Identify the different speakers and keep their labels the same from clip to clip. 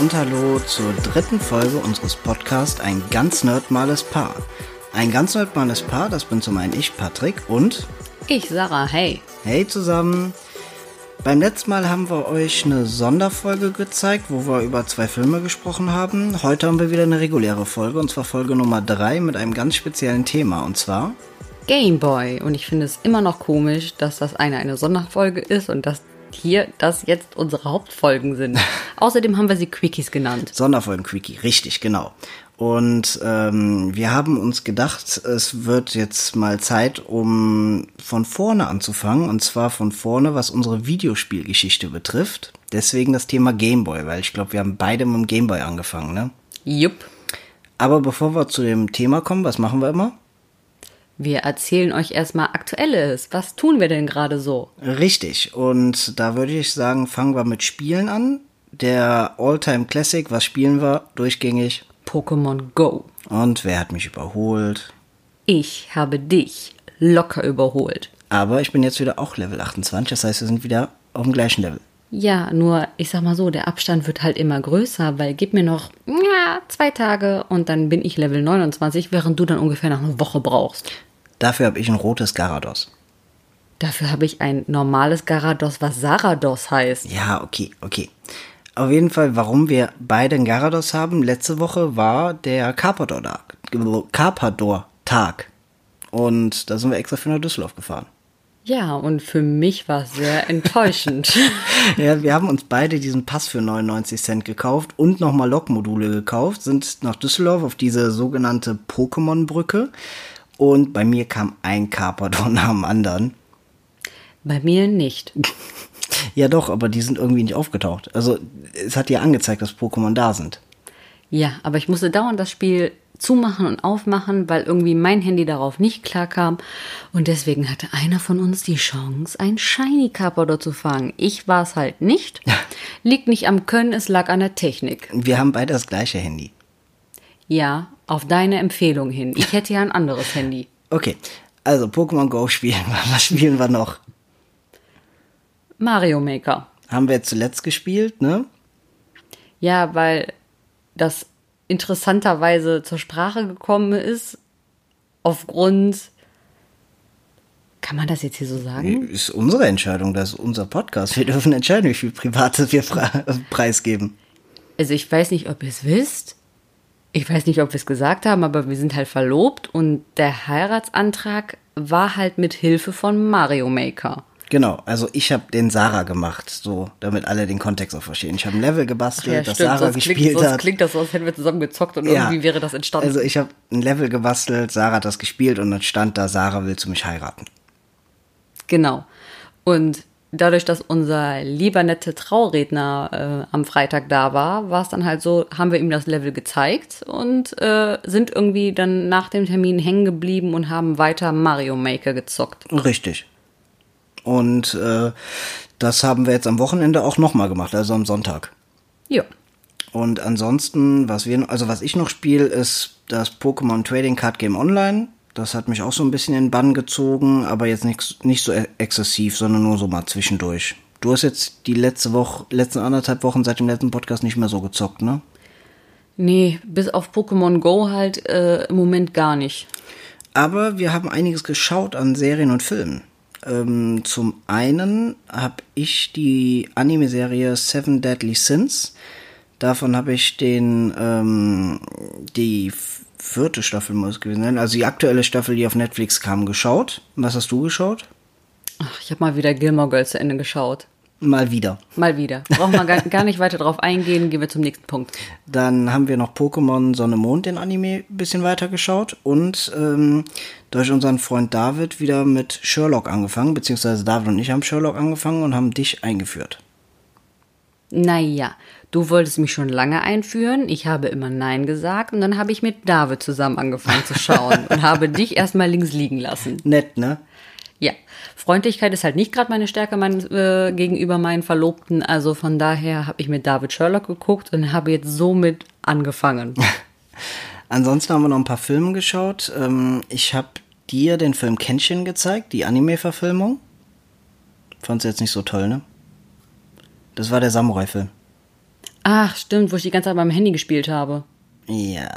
Speaker 1: und hallo zur dritten Folge unseres Podcasts Ein ganz nerdmales Paar. Ein ganz nerdmales Paar, das bin zum einen ich, Patrick, und
Speaker 2: Ich, Sarah, hey.
Speaker 1: hey zusammen. Beim letzten Mal haben wir euch eine Sonderfolge gezeigt, wo wir über zwei Filme gesprochen haben. Heute haben wir wieder eine reguläre Folge, und zwar Folge Nummer drei mit einem ganz speziellen Thema, und zwar
Speaker 2: Gameboy. Und ich finde es immer noch komisch, dass das eine eine Sonderfolge ist und dass hier das jetzt unsere Hauptfolgen sind. Außerdem haben wir sie Quickies genannt.
Speaker 1: Sonderfolgen Quickie, richtig, genau. Und ähm, wir haben uns gedacht, es wird jetzt mal Zeit, um von vorne anzufangen. Und zwar von vorne, was unsere Videospielgeschichte betrifft. Deswegen das Thema Gameboy, weil ich glaube, wir haben beide mit dem Gameboy angefangen, ne?
Speaker 2: Jupp.
Speaker 1: Aber bevor wir zu dem Thema kommen, was machen wir immer?
Speaker 2: Wir erzählen euch erstmal Aktuelles. Was tun wir denn gerade so?
Speaker 1: Richtig. Und da würde ich sagen, fangen wir mit Spielen an. Der All-Time Classic, was spielen wir durchgängig?
Speaker 2: Pokémon Go.
Speaker 1: Und wer hat mich überholt?
Speaker 2: Ich habe dich locker überholt.
Speaker 1: Aber ich bin jetzt wieder auch Level 28, das heißt, wir sind wieder auf dem gleichen Level.
Speaker 2: Ja, nur ich sag mal so, der Abstand wird halt immer größer, weil gib mir noch ja, zwei Tage und dann bin ich Level 29, während du dann ungefähr noch eine Woche brauchst.
Speaker 1: Dafür habe ich ein rotes Garados.
Speaker 2: Dafür habe ich ein normales Garados, was Sarados heißt.
Speaker 1: Ja, okay, okay. Auf jeden Fall, warum wir beide ein Garados haben, letzte Woche war der Carpador-Tag. Carpador-Tag. Und da sind wir extra für nach Düsseldorf gefahren.
Speaker 2: Ja, und für mich war es sehr enttäuschend.
Speaker 1: Ja, wir haben uns beide diesen Pass für 99 Cent gekauft und nochmal Lokmodule gekauft, sind nach Düsseldorf auf diese sogenannte Pokémon-Brücke. Und bei mir kam ein Carpador nach dem anderen.
Speaker 2: Bei mir nicht.
Speaker 1: Ja doch, aber die sind irgendwie nicht aufgetaucht. Also es hat ja angezeigt, dass Pokémon da sind.
Speaker 2: Ja, aber ich musste dauernd das Spiel zumachen und aufmachen, weil irgendwie mein Handy darauf nicht klarkam. Und deswegen hatte einer von uns die Chance, ein Shiny Carpador zu fangen. Ich war es halt nicht. Liegt nicht am Können, es lag an der Technik.
Speaker 1: Wir haben beide das gleiche Handy.
Speaker 2: Ja, auf deine Empfehlung hin. Ich hätte ja ein anderes Handy.
Speaker 1: Okay, also Pokémon Go spielen wir. Was spielen wir noch?
Speaker 2: Mario Maker.
Speaker 1: Haben wir zuletzt gespielt, ne?
Speaker 2: Ja, weil das interessanterweise zur Sprache gekommen ist, aufgrund. Kann man das jetzt hier so sagen?
Speaker 1: Ist unsere Entscheidung, das ist unser Podcast. Wir dürfen entscheiden, wie viel Privates wir pre- preisgeben.
Speaker 2: Also ich weiß nicht, ob ihr es wisst. Ich weiß nicht, ob wir es gesagt haben, aber wir sind halt verlobt und der Heiratsantrag war halt mit Hilfe von Mario Maker.
Speaker 1: Genau, also ich habe den Sarah gemacht, so damit alle den Kontext auch verstehen. Ich habe ein Level gebastelt, das Sarah
Speaker 2: sonst
Speaker 1: gespielt
Speaker 2: klingt,
Speaker 1: hat.
Speaker 2: klingt das so, als hätten wir zusammen gezockt und
Speaker 1: Ja.
Speaker 2: irgendwie wäre das entstanden.
Speaker 1: Also ich habe ein Level gebastelt, Sarah hat das gespielt und dann stand da, Sarah willst du mich heiraten.
Speaker 2: Genau. Und dadurch, dass unser lieber nette Trauredner äh, am Freitag da war, war es dann halt so, haben wir ihm das Level gezeigt und äh, sind irgendwie dann nach dem Termin hängen geblieben und haben weiter Mario Maker gezockt.
Speaker 1: Richtig. Und äh, das haben wir jetzt am Wochenende auch nochmal gemacht, also am Sonntag.
Speaker 2: Ja.
Speaker 1: Und ansonsten, was wir, also was ich noch spiele, ist das Pokémon Trading Card Game Online. Das hat mich auch so ein bisschen in den Bann gezogen, aber jetzt nicht, nicht so e- exzessiv, sondern nur so mal zwischendurch. Du hast jetzt die letzte Woche, letzten anderthalb Wochen seit dem letzten Podcast nicht mehr so gezockt, ne?
Speaker 2: Nee, bis auf Pokémon Go halt äh, im Moment gar nicht.
Speaker 1: Aber wir haben einiges geschaut an Serien und Filmen. Ähm, zum einen habe ich die Anime-Serie Seven Deadly Sins. Davon habe ich den ähm, die vierte Staffel muss es gewesen sein, also die aktuelle Staffel, die auf Netflix kam, geschaut. Was hast du geschaut?
Speaker 2: Ach, ich habe mal wieder Gilmore Girls zu Ende geschaut.
Speaker 1: Mal wieder.
Speaker 2: Mal wieder. Brauchen wir gar, gar nicht weiter drauf eingehen, gehen wir zum nächsten Punkt.
Speaker 1: Dann haben wir noch Pokémon Sonne Mond, den Anime, ein bisschen weiter geschaut und ähm, durch unseren Freund David wieder mit Sherlock angefangen, beziehungsweise David und ich haben Sherlock angefangen und haben dich eingeführt.
Speaker 2: Naja, du wolltest mich schon lange einführen, ich habe immer Nein gesagt und dann habe ich mit David zusammen angefangen zu schauen und habe dich erstmal links liegen lassen.
Speaker 1: Nett, ne?
Speaker 2: Ja, Freundlichkeit ist halt nicht gerade meine Stärke mein, äh, gegenüber meinen Verlobten, also von daher habe ich mit David Sherlock geguckt und habe jetzt somit angefangen.
Speaker 1: Ansonsten haben wir noch ein paar Filme geschaut. Ähm, ich habe dir den Film Kenshin gezeigt, die Anime-Verfilmung. Fand's jetzt nicht so toll, ne? Das war der Samurai-Film.
Speaker 2: Ach, stimmt, wo ich die ganze Zeit beim Handy gespielt habe.
Speaker 1: Ja.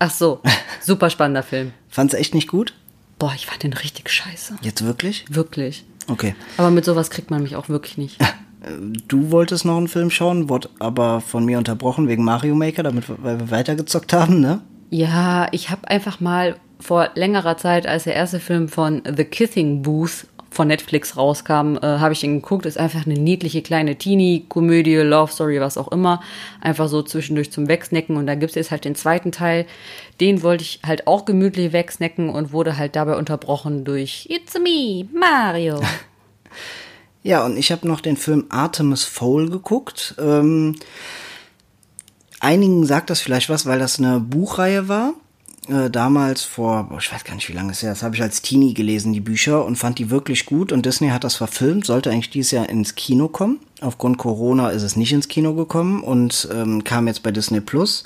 Speaker 2: Ach so, super spannender Film.
Speaker 1: Fand's echt nicht gut?
Speaker 2: Boah, ich fand den richtig scheiße.
Speaker 1: Jetzt wirklich?
Speaker 2: Wirklich.
Speaker 1: Okay.
Speaker 2: Aber mit sowas kriegt man mich auch wirklich nicht.
Speaker 1: Du wolltest noch einen Film schauen, wurde aber von mir unterbrochen wegen Mario Maker, damit weil wir weitergezockt haben, ne?
Speaker 2: Ja, ich habe einfach mal vor längerer Zeit, als der erste Film von The Kissing Booth von Netflix rauskam, äh, habe ich ihn geguckt. Ist einfach eine niedliche kleine Teenie-Komödie, Love Story, was auch immer. Einfach so zwischendurch zum Wegsnacken. Und da gibt es jetzt halt den zweiten Teil. Den wollte ich halt auch gemütlich wegsnacken und wurde halt dabei unterbrochen durch It's me, Mario.
Speaker 1: Ja, und ich habe noch den Film Artemis Fowl geguckt. Ähm, einigen sagt das vielleicht was, weil das eine Buchreihe war. Äh, damals vor, boah, ich weiß gar nicht, wie lange es her ist, habe ich als Teenie gelesen, die Bücher, und fand die wirklich gut. Und Disney hat das verfilmt, sollte eigentlich dieses Jahr ins Kino kommen. Aufgrund Corona ist es nicht ins Kino gekommen und ähm, kam jetzt bei Disney Plus.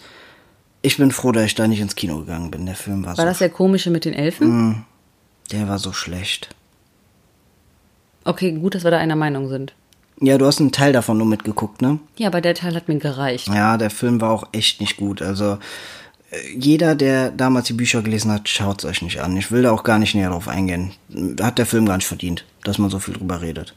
Speaker 1: Ich bin froh, dass ich da nicht ins Kino gegangen bin. Der Film war,
Speaker 2: War
Speaker 1: so,
Speaker 2: das der komische mit den Elfen?
Speaker 1: der war so schlecht.
Speaker 2: Okay, gut, dass wir da einer Meinung sind.
Speaker 1: Ja, du hast einen Teil davon nur mitgeguckt, ne?
Speaker 2: Ja, aber der Teil hat mir gereicht.
Speaker 1: Ja, der Film war auch echt nicht gut. Also jeder, der damals die Bücher gelesen hat, schaut es euch nicht an. Ich will da auch gar nicht näher drauf eingehen. Hat der Film gar nicht verdient, dass man so viel drüber redet.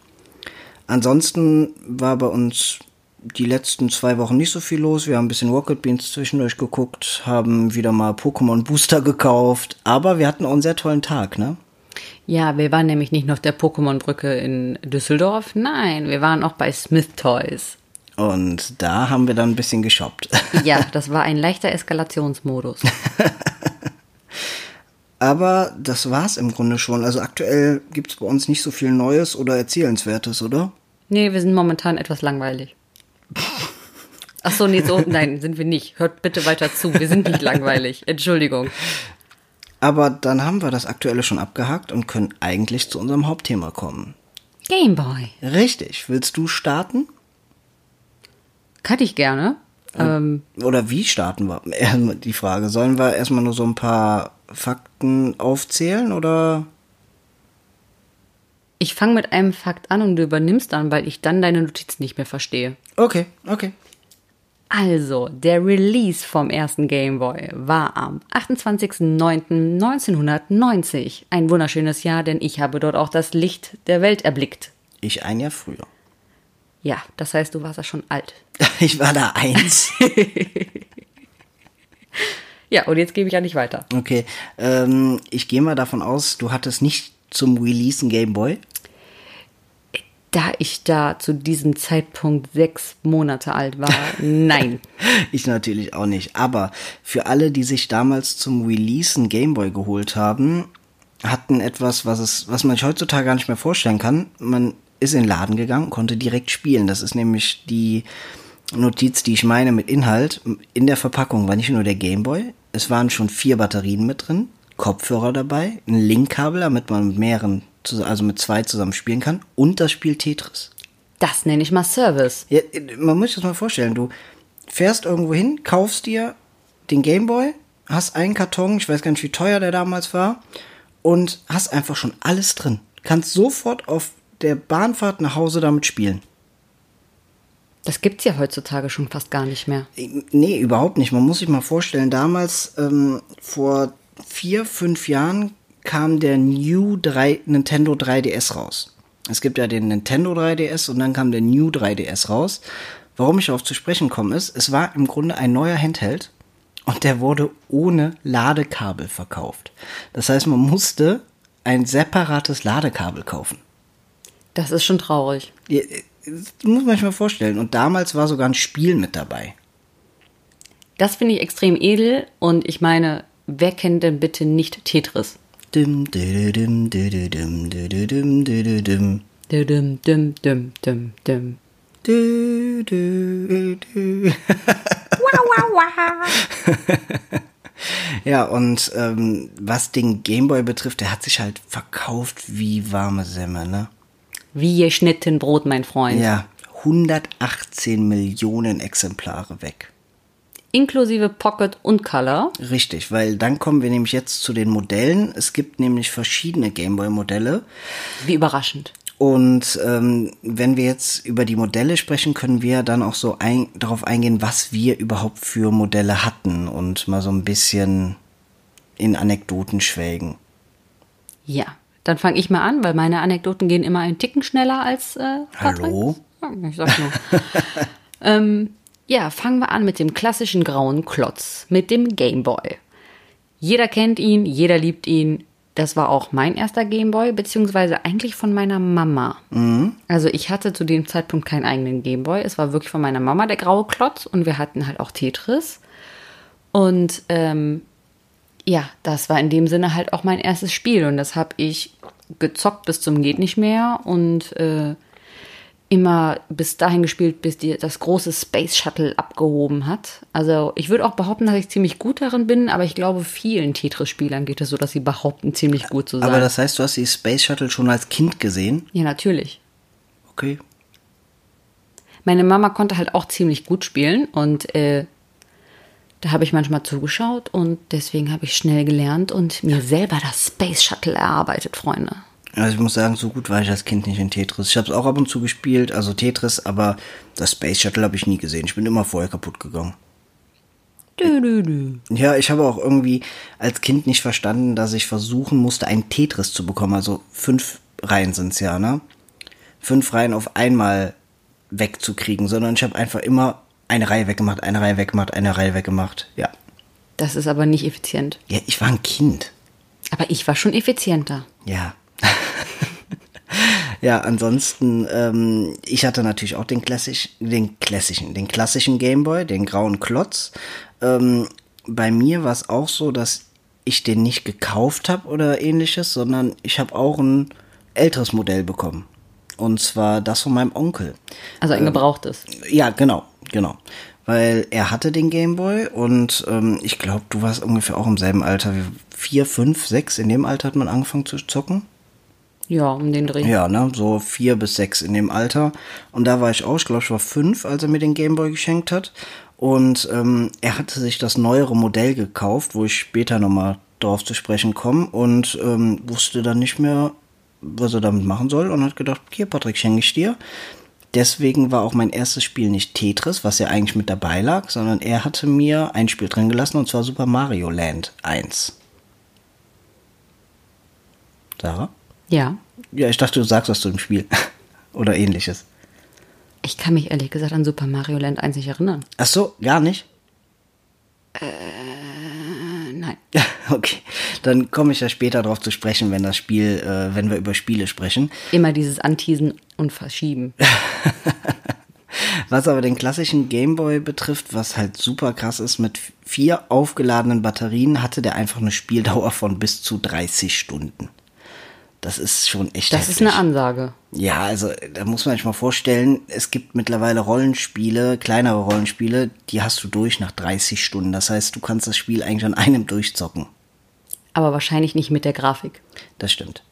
Speaker 1: Ansonsten war bei uns die letzten zwei Wochen nicht so viel los. Wir haben ein bisschen Rocket Beans zwischendurch geguckt, haben wieder mal Pokémon Booster gekauft, aber wir hatten auch einen sehr tollen Tag, ne?
Speaker 2: Ja, wir waren nämlich nicht nur auf der Pokémon-Brücke in Düsseldorf. Nein, wir waren auch bei Smith Toys.
Speaker 1: Und da haben wir dann ein bisschen geshoppt.
Speaker 2: Ja, das war ein leichter Eskalationsmodus.
Speaker 1: Aber das war's im Grunde schon. Also aktuell gibt's bei uns nicht so viel Neues oder Erzählenswertes, oder?
Speaker 2: Nee, wir sind momentan etwas langweilig. Ach so, nee, so, nein, sind wir nicht. Hört bitte weiter zu. Wir sind nicht langweilig. Entschuldigung.
Speaker 1: Aber dann haben wir das Aktuelle schon abgehakt und können eigentlich zu unserem Hauptthema kommen.
Speaker 2: Gameboy.
Speaker 1: Richtig. Willst du starten?
Speaker 2: Kann ich gerne. Ähm,
Speaker 1: Oder wie starten wir? Die Frage. Sollen wir erstmal nur so ein paar Fakten aufzählen oder?
Speaker 2: ich fange mit einem Fakt an und du übernimmst dann, weil ich dann deine Notizen nicht mehr verstehe.
Speaker 1: Okay, okay.
Speaker 2: Also, der Release vom ersten Game Boy war am 28.09.1990. Ein wunderschönes Jahr, denn ich habe dort auch das Licht der Welt erblickt.
Speaker 1: Ich ein Jahr früher.
Speaker 2: Ja, das heißt, du warst ja schon alt.
Speaker 1: Ich war da eins.
Speaker 2: Ja, und jetzt gebe ich ja nicht weiter.
Speaker 1: Okay. Ähm, ich gehe mal davon aus, du hattest nicht zum Release einen Game Boy.
Speaker 2: Da ich da zu diesem Zeitpunkt sechs Monate alt war, nein.
Speaker 1: Ich natürlich auch nicht. Aber für alle, die sich damals zum Release einen Gameboy geholt haben, hatten etwas, was es, was man sich heutzutage gar nicht mehr vorstellen kann. Man ist in den Laden gegangen, konnte direkt spielen. Das ist nämlich die Notiz, die ich meine mit Inhalt. In der Verpackung war nicht nur der Gameboy, es waren schon vier Batterien mit drin, Kopfhörer dabei, ein Linkkabel, damit man mit mehreren, also mit zwei zusammen spielen kann und das Spiel Tetris.
Speaker 2: Das nenne ich mal Service.
Speaker 1: Ja, man muss sich das mal vorstellen, du fährst irgendwo hin, kaufst dir den Gameboy, hast einen Karton, ich weiß gar nicht, wie teuer der damals war, und hast einfach schon alles drin. Kannst sofort auf der Bahnfahrt nach Hause damit spielen.
Speaker 2: Das gibt's ja heutzutage schon fast gar nicht mehr.
Speaker 1: Nee, überhaupt nicht. Man muss sich mal vorstellen, damals, ähm, vor vier, fünf Jahren, kam der New 3, Nintendo 3DS raus. Es gibt ja den Nintendo 3DS und dann kam der New 3DS raus. Warum ich darauf zu sprechen komme, ist, es war im Grunde ein neuer Handheld und der wurde ohne Ladekabel verkauft. Das heißt, man musste ein separates Ladekabel kaufen.
Speaker 2: Das ist schon traurig.
Speaker 1: Ja, Das muss man sich mal vorstellen. Und damals war sogar ein Spiel mit dabei.
Speaker 2: Das finde ich extrem edel und ich meine, wer kennt denn bitte nicht Tetris?
Speaker 1: Dim, dididim, dididim, dididim, dididim.
Speaker 2: Düm, düm, düm, düm, düm.
Speaker 1: Du, du, du. ja, und ähm, was den Gameboy betrifft, der hat sich halt verkauft wie warme Semme, ne?
Speaker 2: Wie geschnitten Brot, mein Freund.
Speaker 1: Ja, 118 Millionen Exemplare weg.
Speaker 2: Inklusive Pocket und Color.
Speaker 1: Richtig, weil dann kommen wir nämlich jetzt zu den Modellen. Es gibt nämlich verschiedene Gameboy-Modelle.
Speaker 2: Wie überraschend.
Speaker 1: Und ähm, wenn wir jetzt über die Modelle sprechen, können wir dann auch so ein, darauf eingehen, was wir überhaupt für Modelle hatten und mal so ein bisschen in Anekdoten schwelgen.
Speaker 2: Ja, dann fange ich mal an, weil meine Anekdoten gehen immer einen Ticken schneller als äh.
Speaker 1: Hallo?
Speaker 2: Ja, Ich sag nur. ähm, ja, fangen wir an mit dem klassischen grauen Klotz, mit dem Gameboy. Jeder kennt ihn, jeder liebt ihn. Das war auch mein erster Gameboy, beziehungsweise eigentlich von meiner Mama. Also ich hatte zu dem Zeitpunkt keinen eigenen Gameboy. Es war wirklich von meiner Mama der graue Klotz und wir hatten halt auch Tetris. Und ähm, ja, das war in dem Sinne halt auch mein erstes Spiel und das habe ich gezockt bis zum geht nicht mehr und äh, immer bis dahin gespielt, bis die, das große Space Shuttle abgehoben hat. Also ich würde auch behaupten, dass ich ziemlich gut darin bin, aber ich glaube, vielen Tetris-Spielern geht es so, dass sie behaupten, ziemlich gut zu sein.
Speaker 1: Aber das heißt, du hast die Space Shuttle schon als Kind gesehen?
Speaker 2: ja, natürlich.
Speaker 1: Okay.
Speaker 2: Meine Mama konnte halt auch ziemlich gut spielen und äh, da habe ich manchmal zugeschaut und deswegen habe ich schnell gelernt und mir selber das Space Shuttle erarbeitet, Freunde.
Speaker 1: Also ich muss sagen, so gut war ich als Kind nicht in Tetris. Ich habe es auch ab und zu gespielt, also Tetris, aber das Space Shuttle habe ich nie gesehen. Ich bin immer vorher kaputt gegangen.
Speaker 2: Dü, dü, dü.
Speaker 1: Ja, ich habe auch irgendwie als Kind nicht verstanden, dass ich versuchen musste, ein Tetris zu bekommen. Also fünf Reihen sind's ja, ne? Fünf Reihen auf einmal wegzukriegen, sondern ich habe einfach immer eine Reihe weggemacht, eine Reihe weggemacht, eine Reihe weggemacht. Ja.
Speaker 2: Das ist aber nicht effizient.
Speaker 1: Ja, ich war ein Kind.
Speaker 2: Aber ich war schon effizienter.
Speaker 1: Ja. ja, ansonsten, ähm, ich hatte natürlich auch den klassisch, den klassischen, den klassischen Gameboy, den grauen Klotz. Ähm, bei mir war es auch so, dass ich den nicht gekauft habe oder ähnliches, sondern ich habe auch ein älteres Modell bekommen. Und zwar das von meinem Onkel.
Speaker 2: Also ein gebrauchtes.
Speaker 1: Ja, genau, genau. Weil er hatte den Gameboy und ähm, ich glaube, du warst ungefähr auch im selben Alter wie vier, fünf, sechs. In dem Alter hat man angefangen zu zocken.
Speaker 2: Ja, um den Dreh.
Speaker 1: Ja, ne, so vier bis sechs in dem Alter. Und da war ich auch, ich glaube, ich war fünf, als er mir den Gameboy geschenkt hat. Und ähm, er hatte sich das neuere Modell gekauft, wo ich später nochmal drauf zu sprechen komme und ähm, wusste dann nicht mehr, was er damit machen soll und hat gedacht, hier Patrick, schenke ich dir. Deswegen war auch mein erstes Spiel nicht Tetris, was ja eigentlich mit dabei lag, sondern er hatte mir ein Spiel drin gelassen und zwar Super Mario Land 1. Sarah?
Speaker 2: Ja.
Speaker 1: Ja, ich dachte, du sagst was zu dem Spiel. Oder ähnliches.
Speaker 2: Ich kann mich ehrlich gesagt an Super Mario Land 1 nicht erinnern.
Speaker 1: Ach so, gar nicht?
Speaker 2: Äh, nein.
Speaker 1: Okay, dann komme ich ja später darauf zu sprechen, wenn das Spiel, äh, wenn wir über Spiele sprechen.
Speaker 2: Immer dieses Anteasen und Verschieben.
Speaker 1: Was aber den klassischen Gameboy betrifft, was halt super krass ist, mit vier aufgeladenen Batterien hatte der einfach eine Spieldauer von bis zu 30 Stunden. Das ist schon echt
Speaker 2: Das ist eine Ansage.
Speaker 1: Ja, also da muss man sich mal vorstellen, es gibt mittlerweile Rollenspiele, kleinere Rollenspiele, die hast du durch nach 30 Stunden. Das heißt, du kannst das Spiel eigentlich an einem durchzocken.
Speaker 2: Aber wahrscheinlich nicht mit der Grafik.
Speaker 1: Das stimmt.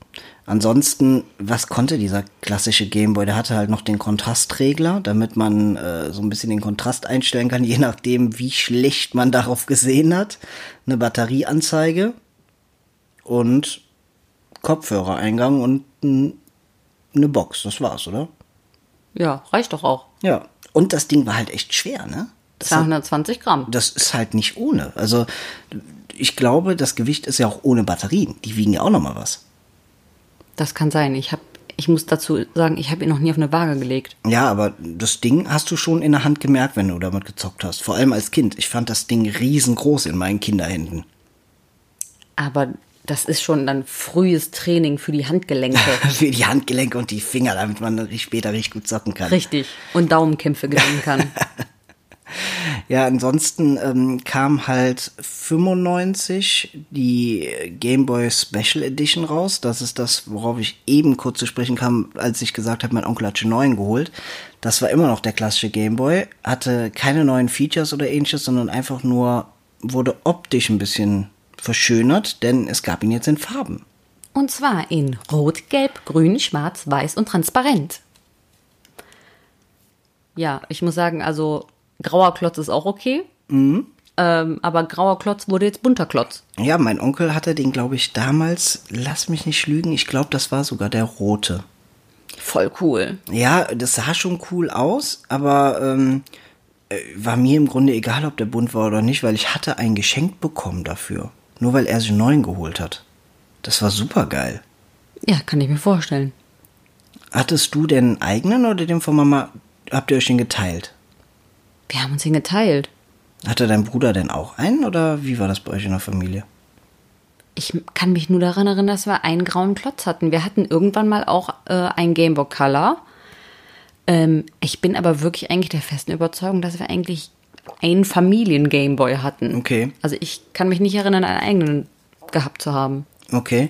Speaker 1: Ansonsten, was konnte dieser klassische Gameboy? Der hatte halt noch den Kontrastregler, damit man äh, so ein bisschen den Kontrast einstellen kann, je nachdem, wie schlecht man darauf gesehen hat. Eine Batterieanzeige und Kopfhörereingang und eine Box. Das war's, oder?
Speaker 2: Ja, reicht doch auch.
Speaker 1: Ja. Und das Ding war halt echt schwer, ne? Das,
Speaker 2: 220 Gramm.
Speaker 1: das ist halt nicht ohne. Also ich glaube, das Gewicht ist ja auch ohne Batterien. Die wiegen ja auch noch mal was.
Speaker 2: Das kann sein. Ich hab, ich muss dazu sagen, ich habe ihn noch nie auf eine Waage gelegt.
Speaker 1: Ja, aber das Ding hast du schon in der Hand gemerkt, wenn du damit gezockt hast. Vor allem als Kind. Ich fand das Ding riesengroß in meinen Kinderhänden.
Speaker 2: Aber das ist schon dann frühes Training für die Handgelenke.
Speaker 1: Für die Handgelenke und die Finger, damit man später richtig gut zocken kann.
Speaker 2: Richtig. Und Daumenkämpfe gewinnen kann.
Speaker 1: Ja, ansonsten ähm, kam halt 95 die Game Boy Special Edition raus. Das ist das, worauf ich eben kurz zu sprechen kam, als ich gesagt habe, mein Onkel hat schon neuen geholt. Das war immer noch der klassische Game Boy, hatte keine neuen Features oder ähnliches, sondern einfach nur wurde optisch ein bisschen verschönert, denn es gab ihn jetzt in Farben.
Speaker 2: Und zwar in Rot, Gelb, Grün, Schwarz, Weiß und Transparent. Ja, ich muss sagen, also grauer Klotz ist auch okay. Ähm, aber grauer Klotz wurde jetzt bunter Klotz.
Speaker 1: Ja, mein Onkel hatte den, glaube ich, damals, lass mich nicht lügen, ich glaube, das war sogar der rote.
Speaker 2: voll cool.
Speaker 1: Ja, das sah schon cool aus, aber ähm, äh, war mir im Grunde egal, ob der bunt war oder nicht, weil ich hatte ein Geschenk bekommen dafür. Nur weil er sich einen neuen geholt hat. Das war super geil.
Speaker 2: Ja, kann ich mir vorstellen.
Speaker 1: Hattest du den einen eigenen oder den von Mama? Habt ihr euch den geteilt?
Speaker 2: Wir haben uns den geteilt.
Speaker 1: Hatte dein Bruder denn auch einen oder wie war das bei euch in der Familie?
Speaker 2: Ich kann mich nur daran erinnern, dass wir einen grauen Klotz hatten. Wir hatten irgendwann mal auch äh, ein Game Boy Color. Ähm, ich bin aber wirklich eigentlich der festen Überzeugung, dass wir eigentlich einen Familien-Gameboy hatten.
Speaker 1: Okay.
Speaker 2: Also ich kann mich nicht erinnern, einen eigenen gehabt zu haben.
Speaker 1: Okay.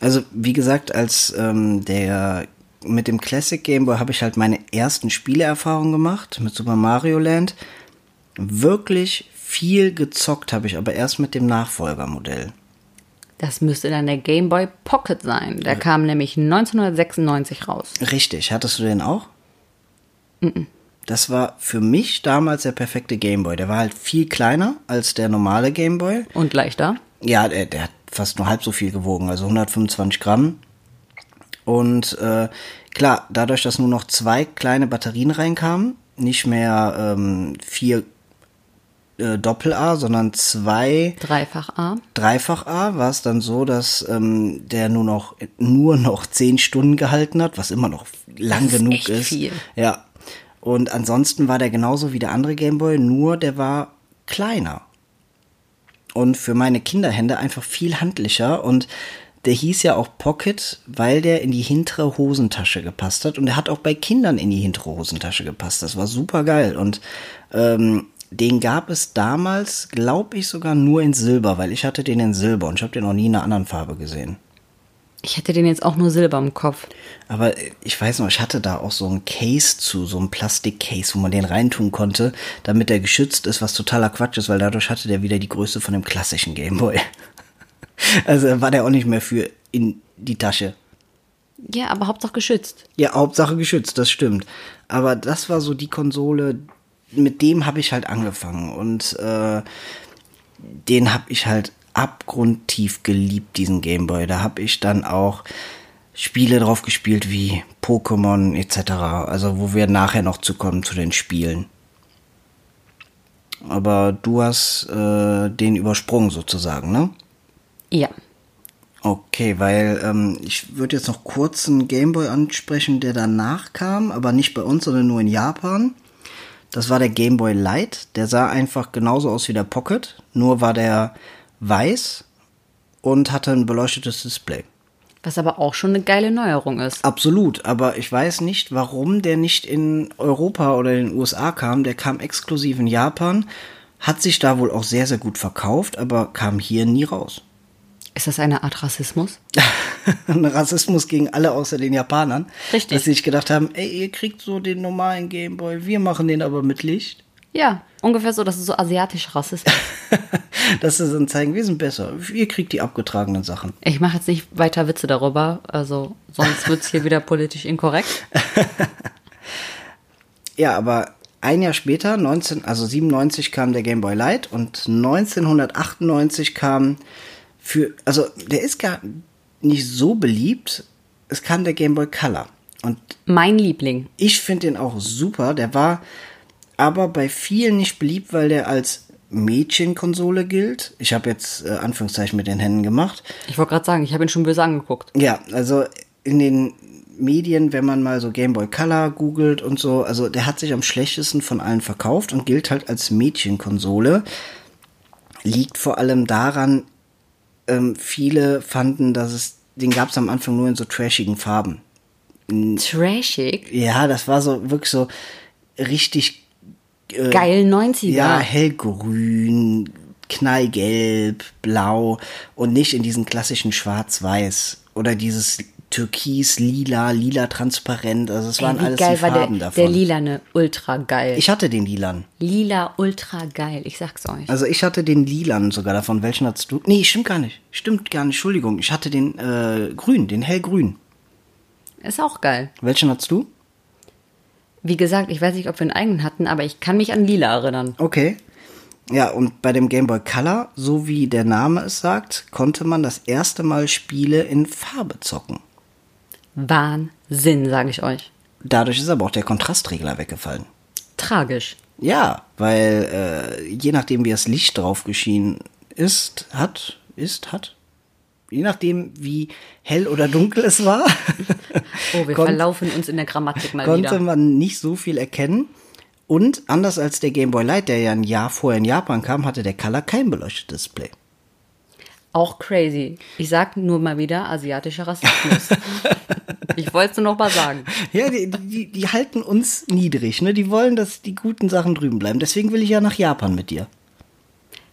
Speaker 1: Also wie gesagt, als ähm, der mit dem Classic Game Boy habe ich halt meine ersten Spieleerfahrungen gemacht mit Super Mario Land. Wirklich viel gezockt habe ich, aber erst mit dem Nachfolgermodell.
Speaker 2: Das müsste dann der Game Boy Pocket sein. Der kam nämlich 1996 raus.
Speaker 1: Richtig. Hattest du den auch? Das war für mich damals der perfekte Game Boy. Der war halt viel kleiner als der normale Game Boy.
Speaker 2: Und leichter.
Speaker 1: Ja, der, der hat fast nur halb so viel gewogen, also 125 Gramm. Und äh, klar, dadurch, dass nur noch zwei kleine Batterien reinkamen, nicht mehr ähm, vier äh, Doppel-A, sondern zwei
Speaker 2: Dreifach A.
Speaker 1: Dreifach-A, war es dann so, dass ähm, der nur noch nur noch zehn Stunden gehalten hat, was immer noch lang
Speaker 2: Das ist
Speaker 1: genug ist.
Speaker 2: viel.
Speaker 1: Ja. Und ansonsten war der genauso wie der andere Gameboy, nur der war kleiner. Und für meine Kinderhände einfach viel handlicher und der hieß ja auch Pocket, weil der in die hintere Hosentasche gepasst hat und der hat auch bei Kindern in die hintere Hosentasche gepasst. Das war super geil und ähm, den gab es damals, glaube ich, sogar nur in Silber, weil ich hatte den in Silber und ich habe den noch nie in einer anderen Farbe gesehen.
Speaker 2: Ich hätte den jetzt auch nur Silber im Kopf.
Speaker 1: Aber ich weiß noch, ich hatte da auch so ein Case zu, so ein Plastik-Case, wo man den reintun konnte, damit der geschützt ist, was totaler Quatsch ist, weil dadurch hatte der wieder die Größe von dem klassischen Gameboy. Also war der auch nicht mehr für in die Tasche.
Speaker 2: Ja, aber Hauptsache geschützt.
Speaker 1: Ja, Hauptsache geschützt, das stimmt. Aber das war so die Konsole, mit dem habe ich halt angefangen und äh, den habe ich halt abgrundtief geliebt, diesen Gameboy. Da habe ich dann auch Spiele drauf gespielt wie Pokémon etc. Also wo wir nachher noch zukommen zu den Spielen. Aber du hast äh, den übersprungen sozusagen, ne?
Speaker 2: Ja.
Speaker 1: Okay, weil ähm, ich würde jetzt noch kurz einen Gameboy ansprechen, der danach kam, aber nicht bei uns, sondern nur in Japan. Das war der Gameboy Light. Der sah einfach genauso aus wie der Pocket, nur war der weiß und hatte ein beleuchtetes Display.
Speaker 2: Was aber auch schon eine geile Neuerung ist.
Speaker 1: Absolut, aber ich weiß nicht, warum der nicht in Europa oder in den USA kam. Der kam exklusiv in Japan, hat sich da wohl auch sehr, sehr gut verkauft, aber kam hier nie raus.
Speaker 2: Ist das eine Art Rassismus?
Speaker 1: Ein Rassismus gegen alle außer den Japanern.
Speaker 2: Richtig.
Speaker 1: Dass sie sich gedacht haben, ey, ihr kriegt so den normalen Gameboy, wir machen den aber mit Licht.
Speaker 2: Ja, ungefähr so, das ist so asiatischer Rassismus.
Speaker 1: Dass sie dann zeigen, wir sind besser. Ihr kriegt die abgetragenen Sachen.
Speaker 2: Ich mache jetzt nicht weiter Witze darüber, also sonst wird's hier wieder politisch inkorrekt.
Speaker 1: Ja, aber ein Jahr später, 19, also 97 kam der Game Boy Light und 1998 kam für, also der ist gar nicht so beliebt. Es kam der Game Boy Color und
Speaker 2: Mein Liebling.
Speaker 1: ich finde den auch super. Der war aber bei vielen nicht beliebt, weil der als Mädchenkonsole gilt. Ich habe jetzt äh, Anführungszeichen mit den Händen gemacht.
Speaker 2: Ich wollte gerade sagen, ich habe ihn schon böse angeguckt.
Speaker 1: Ja, also in den Medien, wenn man mal so Game Boy Color googelt und so, also der hat sich am schlechtesten von allen verkauft und gilt halt als Mädchenkonsole. Liegt vor allem daran, ähm, viele fanden, dass es, den gab es am Anfang nur in so trashigen Farben.
Speaker 2: Trashig.
Speaker 1: Ja, das war so wirklich so richtig
Speaker 2: Geil 90er.
Speaker 1: ja, hellgrün, knallgelb, blau und nicht in diesen klassischen schwarz-weiß oder dieses türkis, lila, lila transparent. Also es waren
Speaker 2: Ey,
Speaker 1: alles
Speaker 2: geil
Speaker 1: die
Speaker 2: war
Speaker 1: Farben
Speaker 2: der,
Speaker 1: davon.
Speaker 2: der lilane ultra geil.
Speaker 1: ich hatte den lilan.
Speaker 2: Lila ultra geil, ich sag's euch.
Speaker 1: Also ich hatte den lilan sogar davon. Welchen hattest du? Nee, stimmt gar nicht. Stimmt gar nicht. Entschuldigung. Ich hatte den äh, grün, den hellgrün.
Speaker 2: Ist auch geil.
Speaker 1: Welchen hattest du?
Speaker 2: Wie gesagt, ich weiß nicht, ob wir einen eigenen hatten, aber ich kann mich an Lila erinnern.
Speaker 1: Okay. Ja, und bei dem Game Boy Color, so wie der Name es sagt, konnte man das erste Mal Spiele in Farbe zocken.
Speaker 2: Wahnsinn, sage ich euch.
Speaker 1: Dadurch ist aber auch der Kontrastregler weggefallen.
Speaker 2: Tragisch.
Speaker 1: Ja, weil äh, je nachdem, wie das Licht drauf geschienen ist, hat, ist, hat, je nachdem, wie hell oder dunkel es war,
Speaker 2: Oh, wir
Speaker 1: Kon-
Speaker 2: verlaufen uns in der Grammatik mal
Speaker 1: konnte
Speaker 2: wieder.
Speaker 1: man nicht so viel erkennen. Und anders als der Game Boy Light, der ja ein Jahr vorher in Japan kam, hatte der Color kein beleuchtetes Display.
Speaker 2: Auch crazy. Ich sag nur mal wieder asiatischer Rassismus. ich wollte es nur noch mal sagen.
Speaker 1: Ja, die, die, die halten uns niedrig, ne? Die wollen, dass die guten Sachen drüben bleiben. Deswegen will ich ja nach Japan mit dir.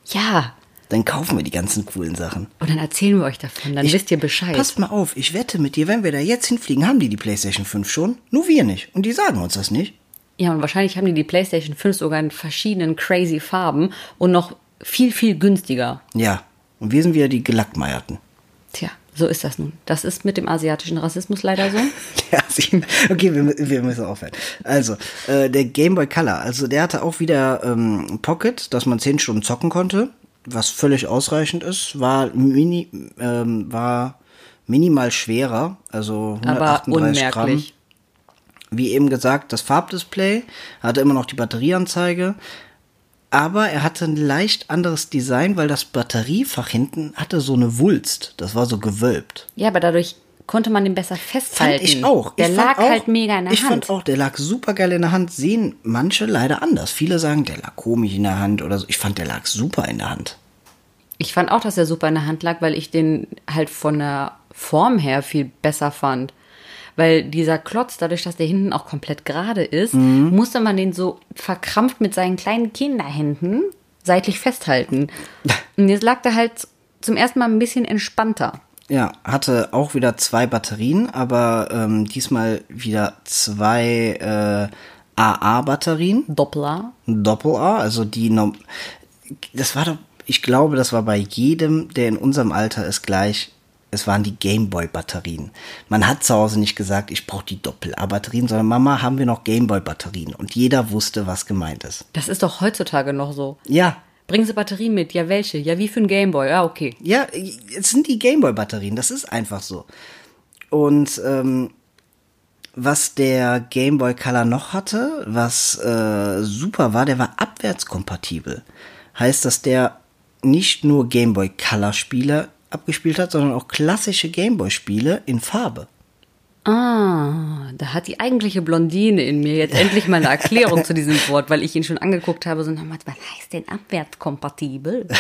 Speaker 2: Ja.
Speaker 1: Dann kaufen wir die ganzen coolen Sachen.
Speaker 2: Und dann erzählen wir euch davon. Dann
Speaker 1: Ich-
Speaker 2: wisst ihr Bescheid.
Speaker 1: Passt mal auf, ich wette mit dir, wenn wir da jetzt hinfliegen, haben die die PlayStation 5 schon. Nur wir nicht. Und die sagen uns das nicht.
Speaker 2: Ja, und wahrscheinlich haben die die PlayStation 5 sogar in verschiedenen crazy Farben und noch viel, viel günstiger.
Speaker 1: Ja. Und wir sind wieder die Gelackmeierten.
Speaker 2: Tja, so ist das nun. Das ist mit dem asiatischen Rassismus leider so.
Speaker 1: Ja, okay, wir, wir müssen aufhören. Also, äh, der Game Boy Color, also der hatte auch wieder ähm, Pocket, dass man 10 Stunden zocken konnte, was völlig ausreichend ist, war mini, ähm, war minimal schwerer, also
Speaker 2: Aber
Speaker 1: 138 Gramm.
Speaker 2: unmerklich.
Speaker 1: Wie eben gesagt, das Farbdisplay hatte immer noch die Batterieanzeige, aber er hatte ein leicht anderes Design, weil das Batteriefach hinten hatte so eine Wulst, das war so gewölbt.
Speaker 2: Ja, aber dadurch konnte man den besser
Speaker 1: Fand
Speaker 2: festhalten.
Speaker 1: ich auch.
Speaker 2: Der
Speaker 1: ich fand
Speaker 2: lag
Speaker 1: auch,
Speaker 2: halt mega in der
Speaker 1: ich
Speaker 2: Hand.
Speaker 1: fand auch, der lag super geil in der Hand. Sehen manche leider anders. Viele sagen, der lag komisch in der Hand oder so. Ich fand, der lag super in der Hand.
Speaker 2: Ich fand auch, dass er super in der Hand lag, weil ich den halt von der Form her viel besser fand. Weil dieser Klotz, dadurch, dass der hinten auch komplett gerade ist,
Speaker 1: Mhm.
Speaker 2: musste man den so verkrampft mit seinen kleinen Kinderhänden seitlich festhalten. Und jetzt lag der halt zum ersten Mal ein bisschen entspannter.
Speaker 1: Ja, hatte auch wieder zwei Batterien, aber ähm, diesmal wieder zwei äh, AA-Batterien.
Speaker 2: Doppler.
Speaker 1: Doppel-A, also die, das war doch, ich glaube, das war bei jedem, der in unserem Alter ist, gleich. Es waren die Gameboy-Batterien. Man hat zu Hause nicht gesagt, ich brauche die Doppel-A-Batterien, sondern Mama, haben wir noch Gameboy-Batterien. Und jeder wusste, was gemeint ist.
Speaker 2: Das ist doch heutzutage noch so.
Speaker 1: Ja,
Speaker 2: Bringen Sie Batterien mit? Ja, welche? Ja, wie für ein Gameboy? Ja, okay.
Speaker 1: ja, es sind die Gameboy-Batterien, das ist einfach so. Und ähm, was der Game Boy Color noch hatte, was äh, super war, der war abwärtskompatibel. Heißt, dass der nicht nur Game Boy Color Spiele abgespielt hat, sondern auch klassische Game Boy Spiele in Farbe.
Speaker 2: Ah, da hat die eigentliche Blondine in mir jetzt endlich mal eine Erklärung zu diesem Wort, weil ich ihn schon angeguckt habe, so nochmal, was heißt denn abwärtskompatibel?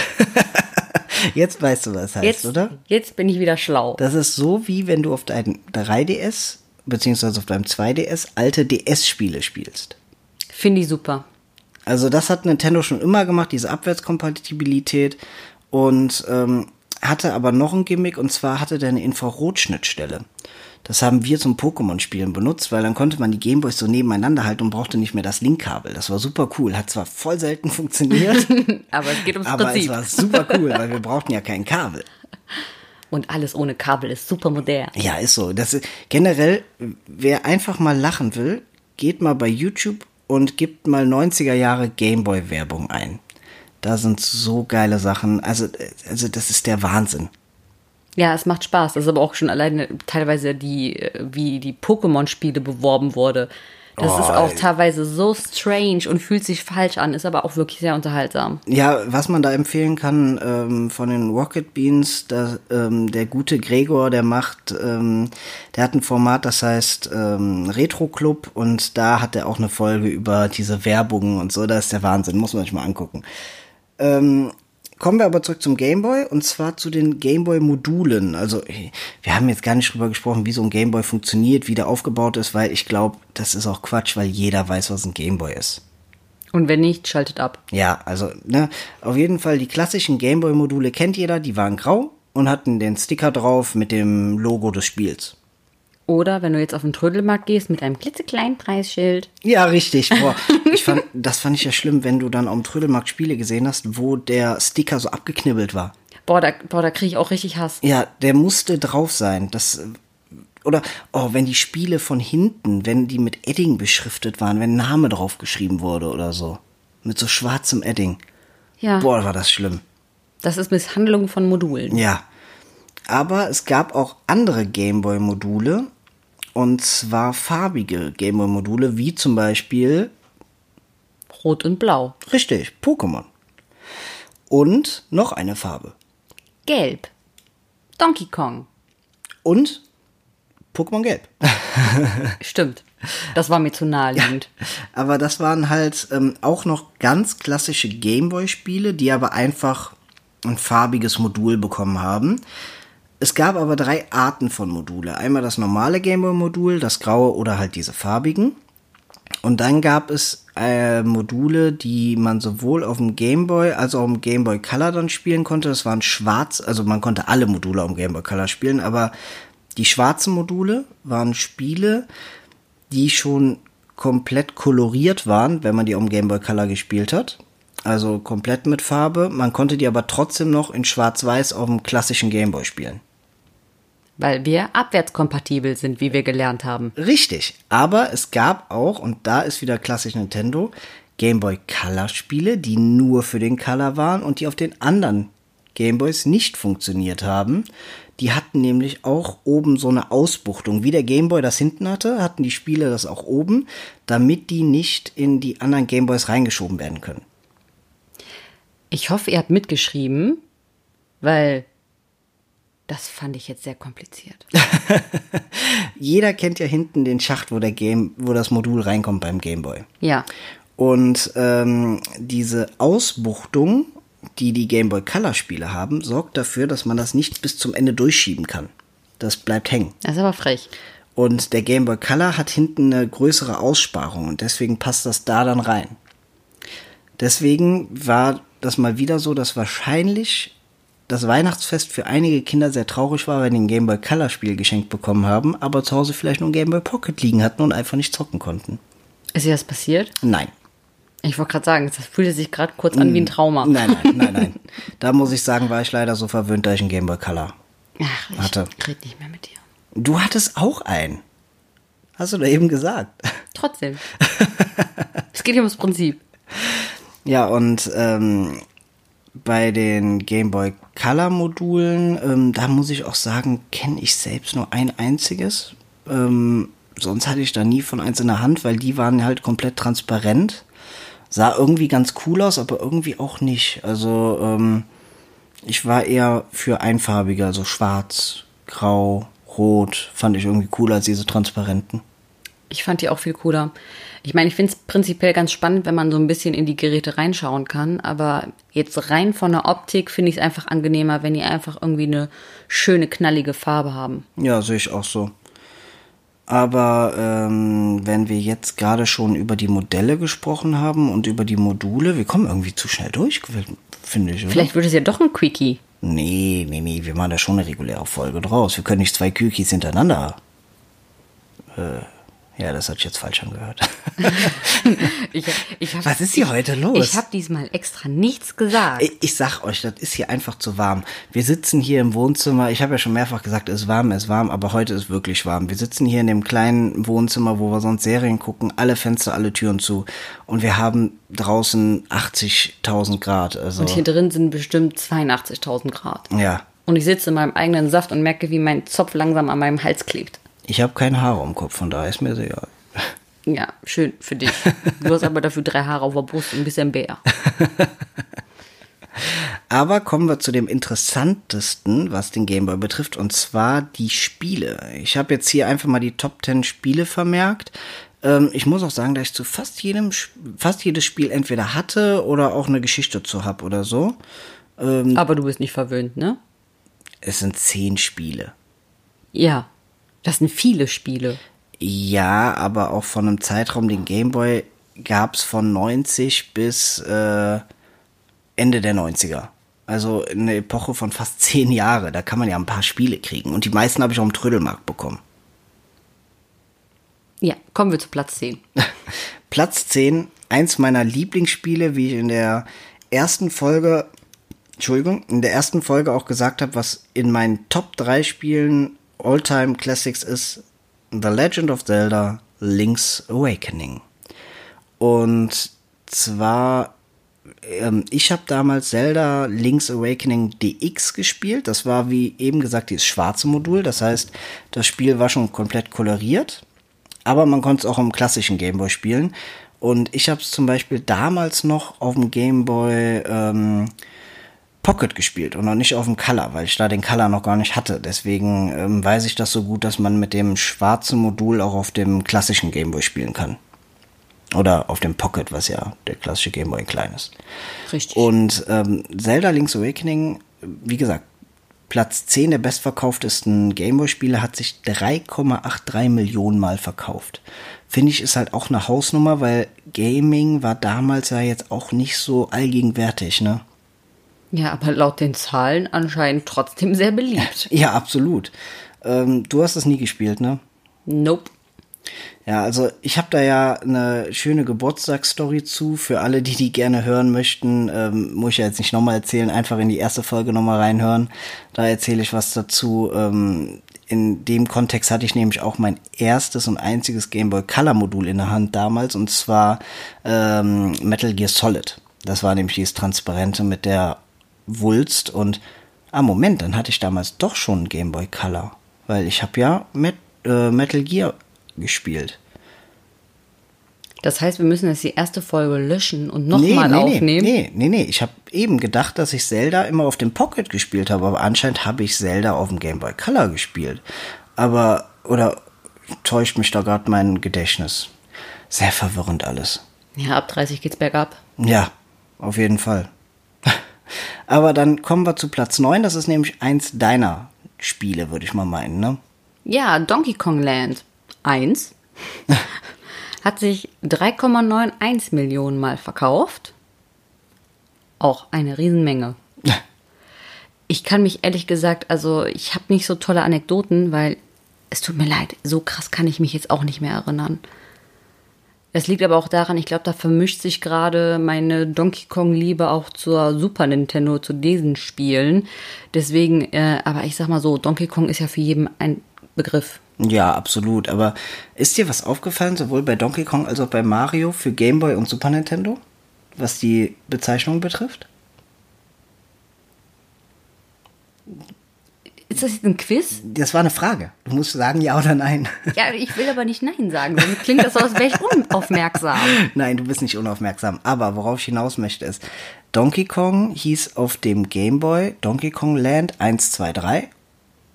Speaker 1: Jetzt weißt du, was heißt,
Speaker 2: Jetzt,
Speaker 1: oder?
Speaker 2: jetzt bin ich wieder schlau.
Speaker 1: Das ist so, wie wenn du auf deinem 3DS beziehungsweise auf deinem 2DS alte DS-Spiele spielst.
Speaker 2: Finde ich super.
Speaker 1: Also das hat Nintendo schon immer gemacht, diese Abwärtskompatibilität und ähm, hatte aber noch ein Gimmick und zwar hatte der eine Infrarotschnittstelle. Das haben wir zum Pokémon-Spielen benutzt, weil dann konnte man die Gameboys so nebeneinander halten und brauchte nicht mehr das Linkkabel. Das war super cool. Hat zwar voll selten funktioniert,
Speaker 2: Aber es geht ums
Speaker 1: aber es
Speaker 2: Prinzip.
Speaker 1: war super cool, weil wir brauchten ja kein Kabel.
Speaker 2: Und alles ohne Kabel ist super modern.
Speaker 1: Ja, ist so. Das ist, generell, wer einfach mal lachen will, geht mal bei YouTube und gibt mal 90er Jahre Gameboy-Werbung ein. Da sind so geile Sachen. Also, also das ist der Wahnsinn.
Speaker 2: Ja, es macht Spaß. Das ist aber auch schon alleine teilweise die, wie die Pokémon-Spiele beworben wurde. Das
Speaker 1: Oh,
Speaker 2: ist auch
Speaker 1: ey.
Speaker 2: teilweise so strange und fühlt sich falsch an, ist aber auch wirklich sehr unterhaltsam.
Speaker 1: Ja, was man da empfehlen kann ähm, von den Rocket Beans, da, ähm, der gute Gregor, der macht, ähm, der hat ein Format, das heißt ähm, Retro Club und da hat er auch eine Folge über diese Werbung und so. Das ist der Wahnsinn, muss man sich mal angucken. Kommen wir aber zurück zum Gameboy und zwar zu den Gameboy-Modulen. Also wir haben jetzt gar nicht drüber gesprochen, wie so ein Gameboy funktioniert, wie der aufgebaut ist, weil ich glaube, das ist auch Quatsch, weil jeder weiß, was ein Gameboy ist.
Speaker 2: Und wenn nicht, schaltet ab.
Speaker 1: Ja, also, ne, auf jeden Fall die klassischen Gameboy-Module kennt jeder, die waren grau und hatten den Sticker drauf mit dem Logo des Spiels.
Speaker 2: Oder wenn du jetzt auf den Trödelmarkt gehst mit einem klitzekleinen Preisschild.
Speaker 1: Ja, richtig. Boah, ich fand, das fand ich ja schlimm, wenn du dann am Trödelmarkt Spiele gesehen hast, wo der Sticker so abgeknibbelt war.
Speaker 2: Boah, da, boah, da kriege ich auch richtig Hass.
Speaker 1: Ja, der musste drauf sein. Das, oder, oh, wenn die Spiele von hinten, wenn die mit Edding beschriftet waren, wenn ein Name draufgeschrieben wurde oder so. Mit so schwarzem Edding.
Speaker 2: Ja,
Speaker 1: Boah, war das schlimm.
Speaker 2: das ist Misshandlung von Modulen.
Speaker 1: Ja. Aber es gab auch andere Gameboy-Module. Und zwar farbige Gameboy-Module, wie zum Beispiel.
Speaker 2: Rot und Blau.
Speaker 1: Richtig, Pokémon. Und noch eine Farbe.
Speaker 2: Gelb. Donkey Kong.
Speaker 1: Und Pokémon Gelb.
Speaker 2: Stimmt. Das war mir zu naheliegend.
Speaker 1: Ja, aber das waren halt ähm, auch noch ganz klassische Gameboy-Spiele, die aber einfach ein farbiges Modul bekommen haben. Es gab aber drei Arten von Module. Einmal das normale Gameboy-Modul, das graue oder halt diese farbigen. Und dann gab es äh, Module, die man sowohl auf dem Gameboy als auch im Gameboy Color dann spielen konnte. Das waren schwarz, also man konnte alle Module auf dem Gameboy Color spielen, aber die schwarzen Module waren Spiele, die schon komplett koloriert waren, wenn man die auf dem Gameboy Color gespielt hat. Also komplett mit Farbe. Man konnte die aber trotzdem noch in Schwarz-Weiß auf dem klassischen Gameboy spielen.
Speaker 2: Weil wir abwärtskompatibel sind, wie wir gelernt haben.
Speaker 1: Richtig. Aber es gab auch, und da ist wieder klassisch Nintendo, Gameboy Color Spiele, die nur für den Color waren und die auf den anderen Gameboys nicht funktioniert haben. Die hatten nämlich auch oben so eine Ausbuchtung. Wie der Gameboy das hinten hatte, hatten die Spiele das auch oben, damit die nicht in die anderen Gameboys reingeschoben werden können.
Speaker 2: Ich hoffe, ihr habt mitgeschrieben, weil das fand ich jetzt sehr kompliziert.
Speaker 1: Jeder kennt ja hinten den Schacht, wo der Game, wo das Modul reinkommt beim Gameboy.
Speaker 2: Ja.
Speaker 1: Und ähm, diese Ausbuchtung, die die Gameboy Color Spiele haben, sorgt dafür, dass man das nicht bis zum Ende durchschieben kann. Das bleibt hängen.
Speaker 2: Das ist aber frech.
Speaker 1: Und der Gameboy Color hat hinten eine größere Aussparung und deswegen passt das da dann rein. Deswegen war das mal wieder so, dass wahrscheinlich das Weihnachtsfest für einige Kinder sehr traurig war, wenn die ein Gameboy Color Spiel geschenkt bekommen haben, aber zu Hause vielleicht nur ein Gameboy Pocket liegen hatten und einfach nicht zocken konnten.
Speaker 2: Ist dir das passiert?
Speaker 1: Nein.
Speaker 2: Ich wollte gerade sagen, das fühlte sich gerade kurz an wie ein Trauma.
Speaker 1: Nein, nein, nein, nein. Da muss ich sagen, war ich leider so verwöhnt, dass ich einen Gameboy Color
Speaker 2: Ach, ich
Speaker 1: hatte.
Speaker 2: rede nicht mehr mit dir.
Speaker 1: Du hattest auch einen. Hast du da eben gesagt.
Speaker 2: Trotzdem. es geht hier ums Prinzip.
Speaker 1: Ja, und ähm, bei den Game Boy Color Modulen, ähm, da muss ich auch sagen, kenne ich selbst nur ein einziges. Ähm, sonst hatte ich da nie von eins in der Hand, weil die waren halt komplett transparent. Sah irgendwie ganz cool aus, aber irgendwie auch nicht. Also ähm, ich war eher für einfarbiger, also schwarz, grau, rot. Fand ich irgendwie cooler als diese transparenten.
Speaker 2: Ich fand die auch viel cooler. Ich meine, ich finde es prinzipiell ganz spannend, wenn man so ein bisschen in die Geräte reinschauen kann. Aber jetzt rein von der Optik finde ich es einfach angenehmer, wenn die einfach irgendwie eine schöne, knallige Farbe haben.
Speaker 1: Ja, sehe ich auch so. Aber ähm, wenn wir jetzt gerade schon über die Modelle gesprochen haben und über die Module, wir kommen irgendwie zu schnell durch, finde ich. Oder?
Speaker 2: Vielleicht wird es ja doch ein Quickie.
Speaker 1: Nee, nee, nee, wir machen da schon eine reguläre Folge draus. Wir können nicht zwei Quickies hintereinander. Äh, ja, das hat ich jetzt falsch angehört.
Speaker 2: ich, ich hab,
Speaker 1: Was ist hier heute los?
Speaker 2: Ich habe diesmal extra nichts gesagt.
Speaker 1: Ich, ich sag euch, das ist hier einfach zu warm. Wir sitzen hier im Wohnzimmer. Ich habe ja schon mehrfach gesagt, es ist warm, es ist warm, aber heute ist wirklich warm. Wir sitzen hier in dem kleinen Wohnzimmer, wo wir sonst Serien gucken, alle Fenster, alle Türen zu. Und wir haben draußen 80.000 Grad. Also,
Speaker 2: Und hier drin sind bestimmt 82.000 Grad.
Speaker 1: ja,
Speaker 2: Und ich sitze in meinem eigenen Saft und merke, wie mein Zopf langsam an meinem Hals klebt.
Speaker 1: Ich habe keine Haare am Kopf, von daher ist mir sehr egal.
Speaker 2: Ja, schön für dich. Du hast aber dafür drei Haare auf der Brust und ein bisschen Bär.
Speaker 1: Aber kommen wir zu dem interessantesten, was den Gameboy betrifft, und zwar die Spiele. Ich habe jetzt hier einfach mal die Top 10 Spiele vermerkt. Ähm, ich muss auch sagen, dass ich zu fast jedem, fast jedes Spiel entweder hatte oder auch eine Geschichte zu hab oder so.
Speaker 2: Aber du bist nicht verwöhnt, ne?
Speaker 1: Es sind zehn Spiele.
Speaker 2: Ja. Das sind viele Spiele.
Speaker 1: Ja, aber auch von einem Zeitraum, den Gameboy gab es von 90 bis äh, Ende der 90er. Also eine Epoche von fast zehn Jahre. Da kann man ja ein paar Spiele kriegen. Und die meisten habe ich auch im Trödelmarkt bekommen.
Speaker 2: Ja, kommen wir zu Platz 10.
Speaker 1: Platz 10, eins meiner Lieblingsspiele, wie ich in der ersten Folge, Entschuldigung, in der ersten Folge auch gesagt habe, was in meinen Top 3 Spielen All-Time Classics ist, The Legend of Zelda Link's Awakening. Und zwar ähm, ich habe damals Zelda Link's Awakening DX gespielt. Das war, wie eben gesagt, dieses schwarze Modul. Das heißt, das Spiel war schon komplett koloriert, aber man konnte es auch im klassischen Gameboy spielen. Und ich habe es zum Beispiel damals noch auf dem Gameboy ähm, Pocket gespielt und noch nicht auf dem Color, weil ich da den Color noch gar nicht hatte. Deswegen ähm, weiß ich das so gut, dass man mit dem schwarzen Modul auch auf dem klassischen Gameboy spielen kann. Oder auf dem Pocket, was ja der klassische Gameboy klein ist.
Speaker 2: Richtig.
Speaker 1: Und ähm, Zelda Link's Awakening, wie gesagt, Platz 10 der bestverkauftesten Gameboy-Spiele hat sich 3,83 Millionen Mal verkauft. Finde ich ist halt auch eine Hausnummer, weil Gaming war damals ja jetzt auch nicht so allgegenwärtig, ne?
Speaker 2: Ja, aber laut den Zahlen anscheinend trotzdem sehr beliebt.
Speaker 1: Ja, absolut. Ähm, du hast das nie gespielt, ne?
Speaker 2: Nope.
Speaker 1: Ja, also ich habe da ja eine schöne Geburtstagsstory zu. Für alle, die die gerne hören möchten, ähm, muss ich ja jetzt nicht nochmal erzählen, einfach in die erste Folge nochmal reinhören. Da erzähle ich was dazu. Ähm, in dem Kontext hatte ich nämlich auch mein erstes und einziges Game Boy Color Modul in der Hand damals und zwar ähm, Metal Gear Solid. Das war nämlich dieses Transparente mit der Wulst und ah Moment, dann hatte ich damals doch schon Game Boy Color, weil ich habe ja Met, äh, Metal Gear gespielt.
Speaker 2: Das heißt, wir müssen jetzt die erste Folge löschen und nochmal nee, nee, aufnehmen.
Speaker 1: Nee, nee, nee. Ich habe eben gedacht, dass ich Zelda immer auf dem Pocket gespielt habe, aber anscheinend habe ich Zelda auf dem Game Boy Color gespielt. Aber, oder täuscht mich da gerade mein Gedächtnis? Sehr verwirrend alles.
Speaker 2: Ja, ab 30 geht's bergab.
Speaker 1: Ja, auf jeden Fall. Aber dann kommen wir zu Platz 9. Das ist nämlich eins deiner Spiele, würde ich mal meinen, ne?
Speaker 2: Ja, Donkey Kong Land 1 hat sich 3,91 Millionen Mal verkauft. Auch eine Riesenmenge. Ich kann mich ehrlich gesagt, also ich habe nicht so tolle Anekdoten, weil es tut mir leid, so krass kann ich mich jetzt auch nicht mehr erinnern. Es liegt aber auch daran, ich glaube, da vermischt sich gerade meine Donkey Kong-Liebe auch zur Super Nintendo, zu diesen Spielen. Deswegen, äh, aber ich sag mal so, Donkey Kong ist ja für jeden ein Begriff.
Speaker 1: Ja, absolut. Aber ist dir was aufgefallen, sowohl bei Donkey Kong als auch bei Mario für Game Boy und Super Nintendo, was die Bezeichnung betrifft?
Speaker 2: Ist das jetzt ein Quiz?
Speaker 1: Das war eine Frage. Du musst sagen ja oder nein.
Speaker 2: Ja, ich will aber nicht Nein sagen. Sonst klingt das so, als wäre ich unaufmerksam.
Speaker 1: Nein, du bist nicht unaufmerksam. Aber worauf ich hinaus möchte ist, Donkey Kong hieß auf dem Game Boy Donkey Kong Land 1, 2, 3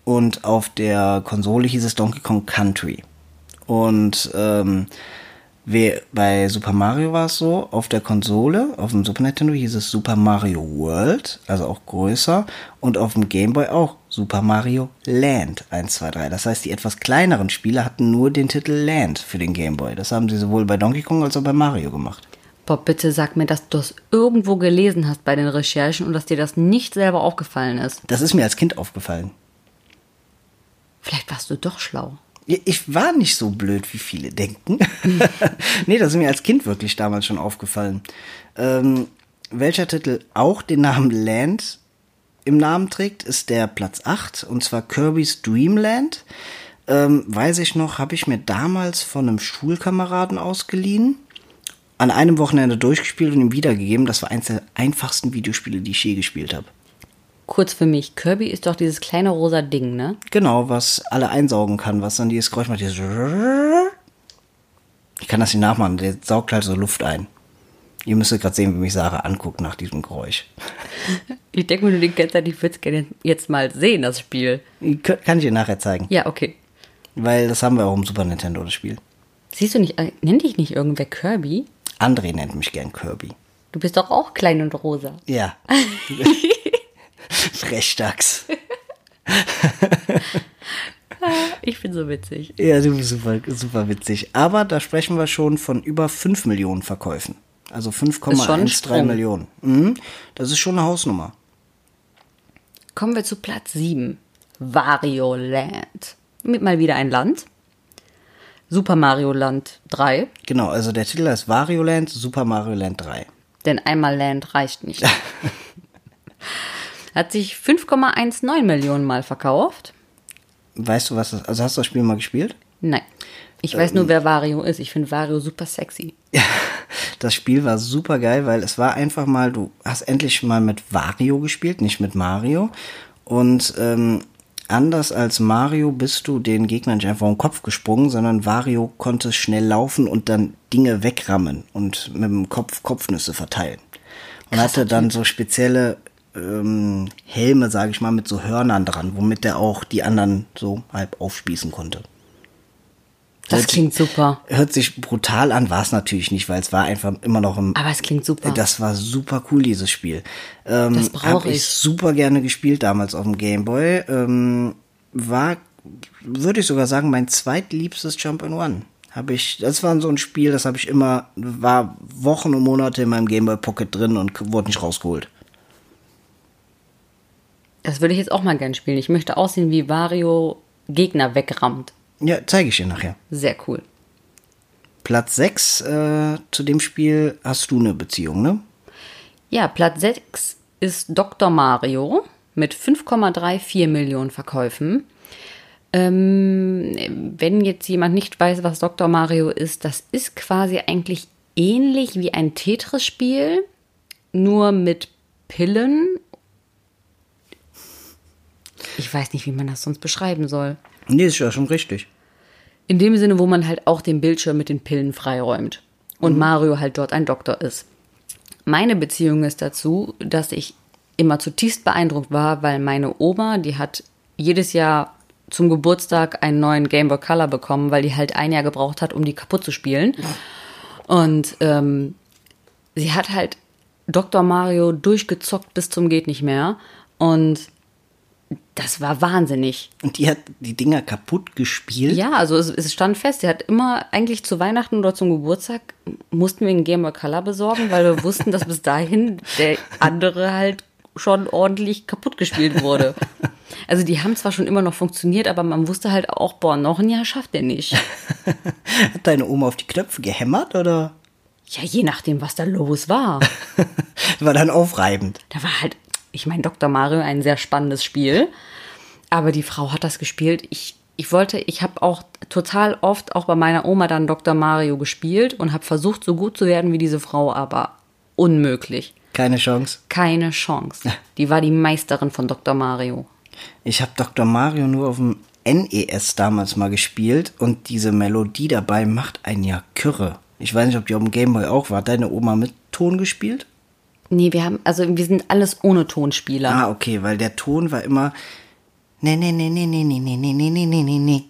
Speaker 1: und auf der Konsole hieß es Donkey Kong Country. Und ähm, bei Super Mario war es so, auf der Konsole, auf dem Super Nintendo hieß es Super Mario World, also auch größer, und auf dem Game Boy auch Super Mario Land 1, 2, 3. Das heißt, die etwas kleineren Spiele hatten nur den Titel Land für den Game Boy. Das haben sie sowohl bei Donkey Kong als auch bei Mario gemacht.
Speaker 2: Bob, bitte sag mir, dass du es irgendwo gelesen hast bei den Recherchen und dass dir das nicht selber aufgefallen ist.
Speaker 1: Das ist mir als Kind aufgefallen.
Speaker 2: Vielleicht warst du doch schlau.
Speaker 1: Ich war nicht so blöd, wie viele denken. nee, das ist mir als Kind wirklich damals schon aufgefallen. Ähm, welcher Titel auch den Namen Land im Namen trägt, ist der Platz 8, und zwar Kirby's Dreamland. Ähm, weiß ich noch, habe ich mir damals von einem Schulkameraden ausgeliehen, an einem Wochenende durchgespielt und ihm wiedergegeben. Das war eines der einfachsten Videospiele, die ich je gespielt habe
Speaker 2: kurz für mich. Kirby ist doch dieses kleine rosa Ding, ne?
Speaker 1: Genau, was alle einsaugen kann, was dann dieses Geräusch macht. Dieses ich kann das nicht nachmachen, der saugt halt so Luft ein. Ihr müsstet gerade sehen, wie mich Sarah anguckt nach diesem Geräusch.
Speaker 2: Ich denke, wenn du den kennst, ich würde es gerne jetzt mal sehen, das Spiel.
Speaker 1: Kann ich dir nachher zeigen.
Speaker 2: Ja, okay.
Speaker 1: Weil das haben wir auch im Super Nintendo, das Spiel.
Speaker 2: Siehst du nicht, äh, nennt dich nicht irgendwer Kirby?
Speaker 1: André nennt mich gern Kirby.
Speaker 2: Du bist doch auch klein und rosa.
Speaker 1: Ja. Frechdachs.
Speaker 2: ich bin so witzig.
Speaker 1: Ja, du bist super, super witzig. Aber da sprechen wir schon von über 5 Millionen Verkäufen. Also 5,13 Millionen. Mhm. Das ist schon eine Hausnummer.
Speaker 2: Kommen wir zu Platz 7. Wario Land. Mit mal wieder ein Land. Super Mario Land 3.
Speaker 1: Genau, also der Titel heißt Wario Land, Super Mario Land 3.
Speaker 2: Denn einmal Land reicht nicht. Hat sich 5,19 Millionen Mal verkauft.
Speaker 1: Weißt du, was das Also hast du das Spiel mal gespielt?
Speaker 2: Nein. Ich weiß nur, wer Wario ist. Ich finde Wario super sexy.
Speaker 1: Ja, das Spiel war super geil, weil es war einfach mal, du hast endlich mal mit Wario gespielt, nicht mit Mario. Und ähm, anders als Mario bist du den Gegnern nicht einfach im Kopf gesprungen, sondern Wario konnte schnell laufen und dann Dinge wegrammen und mit dem Kopf Kopfnüsse verteilen. Und hatte dann so spezielle ähm, Helme, sage ich mal, mit so Hörnern dran, womit er auch die anderen so halb aufspießen konnte.
Speaker 2: Das
Speaker 1: Hört
Speaker 2: klingt super.
Speaker 1: Hört sich brutal an, war es natürlich nicht, weil es war einfach immer noch ein.
Speaker 2: Aber es klingt super.
Speaker 1: Das war super cool, dieses Spiel. Ähm,
Speaker 2: Das brauch
Speaker 1: hab
Speaker 2: ich.
Speaker 1: super gerne gespielt damals auf dem Gameboy. Ähm, war, würde ich sogar sagen, mein zweitliebstes Jump in One. Habe ich, das war so ein Spiel, das habe ich immer, war Wochen und Monate in meinem Gameboy Pocket drin und wurde nicht rausgeholt.
Speaker 2: Das würde ich jetzt auch mal gern spielen. Ich möchte aussehen, wie Wario Gegner wegrammt.
Speaker 1: Ja, zeige ich dir nachher.
Speaker 2: Sehr cool.
Speaker 1: Platz 6 äh, zu dem Spiel hast du eine Beziehung, ne?
Speaker 2: Ja, Platz 6 ist Dr. Mario mit 5,34 Millionen Verkäufen. Ähm, wenn jetzt jemand nicht weiß, was Dr. Mario ist, das ist quasi eigentlich ähnlich wie ein Tetris-Spiel, nur mit Pillen. Ich weiß nicht, wie man das sonst beschreiben soll.
Speaker 1: Nee, ist ja schon richtig.
Speaker 2: In dem Sinne, wo man halt auch den Bildschirm mit den Pillen freiräumt. Und Mario halt dort ein Doktor ist. Meine Beziehung ist dazu, dass ich immer zutiefst beeindruckt war, weil meine Oma, die hat jedes Jahr zum Geburtstag einen neuen Game Boy Color bekommen, weil die halt ein Jahr gebraucht hat, um die kaputt zu spielen. Und ähm, sie hat halt Dr. Mario durchgezockt bis zum geht nicht mehr. Und das war wahnsinnig.
Speaker 1: Und die hat die Dinger kaputt gespielt.
Speaker 2: Ja, also es, es stand fest, sie hat immer eigentlich zu Weihnachten oder zum Geburtstag mussten wir einen Game Boy Color besorgen, weil wir wussten, dass bis dahin der andere halt schon ordentlich kaputt gespielt wurde. Also die haben zwar schon immer noch funktioniert, aber man wusste halt auch, boah, noch ein Jahr schafft der nicht.
Speaker 1: Hat deine Oma auf die Knöpfe gehämmert oder
Speaker 2: Ja, je nachdem, was da los war.
Speaker 1: war dann aufreibend?
Speaker 2: Da war halt, ich meine, Dr. Mario ein sehr spannendes Spiel. Aber die Frau hat das gespielt. Ich, ich wollte, ich habe auch total oft auch bei meiner Oma dann Dr. Mario gespielt und habe versucht, so gut zu werden wie diese Frau, aber unmöglich.
Speaker 1: Keine Chance.
Speaker 2: Keine Chance. Die war die Meisterin von Dr. Mario.
Speaker 1: Ich habe Dr. Mario nur auf dem NES damals mal gespielt und diese Melodie dabei macht einen ja kürre. Ich weiß nicht, ob die auf dem Gameboy auch war. Hat deine Oma mit Ton gespielt?
Speaker 2: Nee, wir haben, also wir sind alles ohne Tonspieler.
Speaker 1: Ah, okay, weil der Ton war immer nee nee nee nee nee nee nee nee nee nee nee nee nee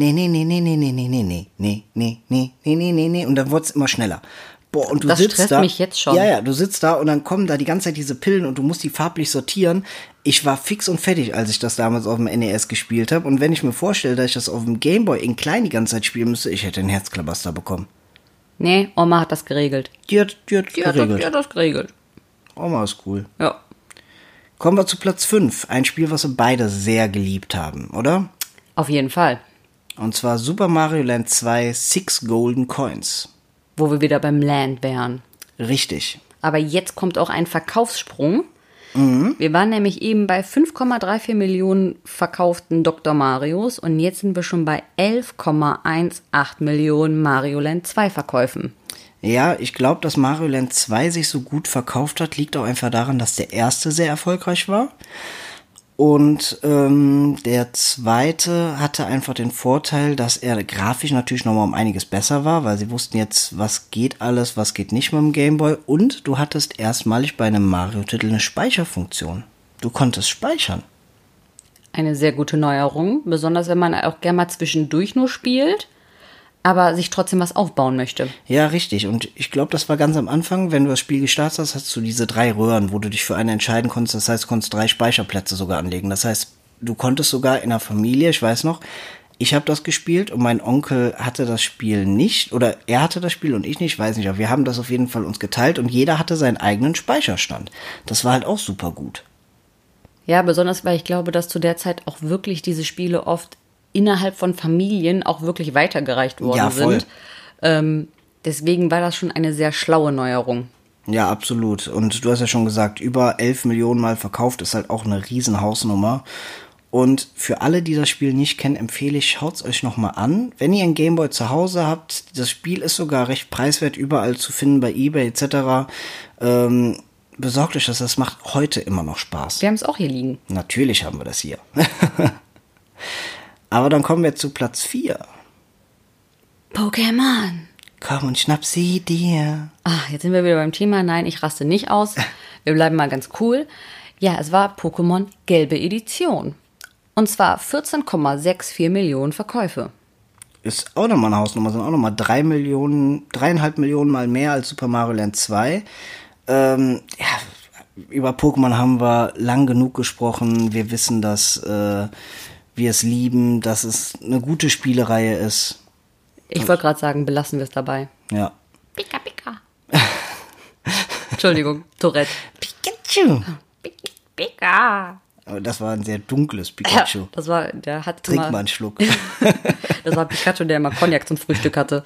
Speaker 1: Nee, nee, nee, nee, nee, nee, nee, nee, nee, nee, nee, nee, nee, nee, nee, nee. Und dann wurde es immer schneller. Boah, und du
Speaker 2: Das
Speaker 1: sitzt
Speaker 2: stresst
Speaker 1: da.
Speaker 2: mich jetzt schon.
Speaker 1: Ja, ja, du sitzt da und dann kommen da die ganze Zeit diese Pillen und du musst die farblich sortieren. Ich war fix und fertig, als ich das damals auf dem NES gespielt habe. Und wenn ich mir vorstelle, dass ich das auf dem Gameboy in klein die ganze Zeit spielen müsste, ich hätte einen Herzklabaster bekommen.
Speaker 2: Nee, Oma hat das geregelt.
Speaker 1: Die hat, die hat
Speaker 2: Die hat,
Speaker 1: geregelt.
Speaker 2: die hat das geregelt.
Speaker 1: Oma ist cool.
Speaker 2: Ja.
Speaker 1: Kommen wir zu Platz 5. Ein Spiel, was wir beide sehr geliebt haben, oder?
Speaker 2: Auf jeden Fall.
Speaker 1: Und zwar Super Mario Land 2 Six Golden Coins.
Speaker 2: Wo wir wieder beim Land wären.
Speaker 1: Richtig.
Speaker 2: Aber jetzt kommt auch ein Verkaufssprung. Wir waren nämlich eben bei 5,34 Millionen verkauften Dr. Marios und jetzt sind wir schon bei 11,18 Millionen Mario Land 2 Verkäufen.
Speaker 1: Ja, ich glaube, dass Mario Land 2 sich so gut verkauft hat, liegt auch einfach daran, dass der erste sehr erfolgreich war. Und ähm, der zweite hatte einfach den Vorteil, dass er grafisch natürlich nochmal um einiges besser war, weil sie wussten jetzt, was geht alles, was geht nicht mit dem Gameboy. Und du hattest erstmalig bei einem Mario-Titel eine Speicherfunktion. Du konntest speichern.
Speaker 2: Eine sehr gute Neuerung, besonders wenn man auch gerne mal zwischendurch nur spielt, aber sich trotzdem was aufbauen möchte.
Speaker 1: Ja, richtig. Und ich glaube, das war ganz am Anfang, wenn du das Spiel gestartet hast, hast du diese drei Röhren, wo du dich für eine entscheiden konntest. Das heißt, du konntest drei Speicherplätze sogar anlegen. Das heißt, du konntest sogar in der Familie, ich weiß noch, ich habe das gespielt und mein Onkel hatte das Spiel nicht oder er hatte das Spiel und ich nicht, weiß nicht, aber wir haben das auf jeden Fall uns geteilt und jeder hatte seinen eigenen Speicherstand. Das war halt auch super gut.
Speaker 2: Ja, besonders weil ich glaube, dass zu der Zeit auch wirklich diese Spiele oft innerhalb von Familien auch wirklich weitergereicht worden
Speaker 1: Ja,
Speaker 2: sind. Ähm, deswegen war das schon eine sehr schlaue Neuerung.
Speaker 1: Ja, absolut. Und du hast ja schon gesagt, über 11 Millionen Mal verkauft ist halt auch eine riesen Hausnummer. Und für alle, die das Spiel nicht kennen, empfehle ich, schaut's euch nochmal an. Wenn ihr einen Gameboy zu Hause habt, das Spiel ist sogar recht preiswert überall zu finden bei eBay etc. Ähm, besorgt euch das, das macht heute immer noch Spaß.
Speaker 2: Wir haben es auch hier liegen.
Speaker 1: Natürlich haben wir das hier. Aber dann kommen wir zu Platz 4.
Speaker 2: Pokémon.
Speaker 1: Komm und schnapp sie dir.
Speaker 2: Ah, jetzt sind wir wieder beim Thema. Nein, ich raste nicht aus. Wir bleiben mal ganz cool. Ja, es war Pokémon Gelbe Edition. Und zwar 14,64 Millionen Verkäufe.
Speaker 1: Ist auch nochmal eine Hausnummer, sind auch nochmal drei Millionen, dreieinhalb Millionen mal mehr als Super Mario Land 2. Ähm, ja, über Pokémon haben wir lang genug gesprochen. Wir wissen, dass äh, wir es lieben, dass es eine gute Spielereihe ist.
Speaker 2: Ich wollte gerade sagen, belassen wir es dabei.
Speaker 1: Ja.
Speaker 2: Pika, pika. Entschuldigung, Tourette.
Speaker 1: Pikachu.
Speaker 2: Pika, pika.
Speaker 1: Aber das war ein sehr dunkles
Speaker 2: Ja,
Speaker 1: Pikachu.
Speaker 2: das war, der hat
Speaker 1: Trink
Speaker 2: immer,
Speaker 1: mal einen Schluck.
Speaker 2: das war Pikachu, der immer Cognac zum Frühstück hatte.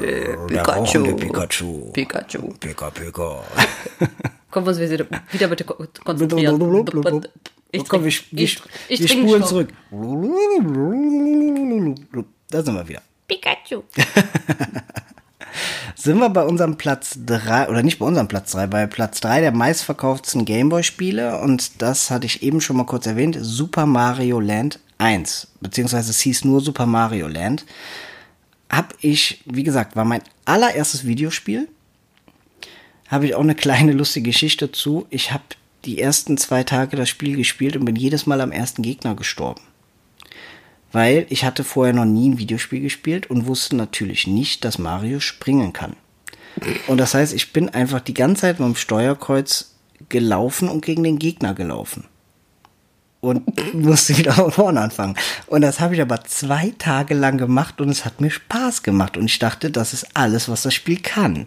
Speaker 1: Der rauchende Pikachu.
Speaker 2: Pikachu.
Speaker 1: Pika, Pika.
Speaker 2: Können wir uns wieder, wieder bitte ko- konzentrieren? Ich
Speaker 1: Komm, wir,
Speaker 2: trink-
Speaker 1: wir,
Speaker 2: ich- ich
Speaker 1: wir spulen zurück. Da sind wir wieder.
Speaker 2: Pikachu.
Speaker 1: Sind wir bei unserem Platz 3, oder nicht bei unserem Platz 3, bei Platz 3 der meistverkauften Gameboy-Spiele und das hatte ich eben schon mal kurz erwähnt, Super Mario Land 1, beziehungsweise es hieß nur Super Mario Land. Hab ich, wie gesagt, war mein allererstes Videospiel. Habe ich auch eine kleine lustige Geschichte zu. Ich habe die ersten zwei Tage das Spiel gespielt und bin jedes Mal am ersten Gegner gestorben. Weil ich hatte vorher noch nie ein Videospiel gespielt und wusste natürlich nicht, dass Mario springen kann. Und das heißt, ich bin einfach die ganze Zeit mit dem Steuerkreuz gelaufen und gegen den Gegner gelaufen. Und musste wieder von vorne anfangen. Und das habe ich aber zwei Tage lang gemacht und es hat mir Spaß gemacht. Und ich dachte, das ist alles, was das Spiel kann.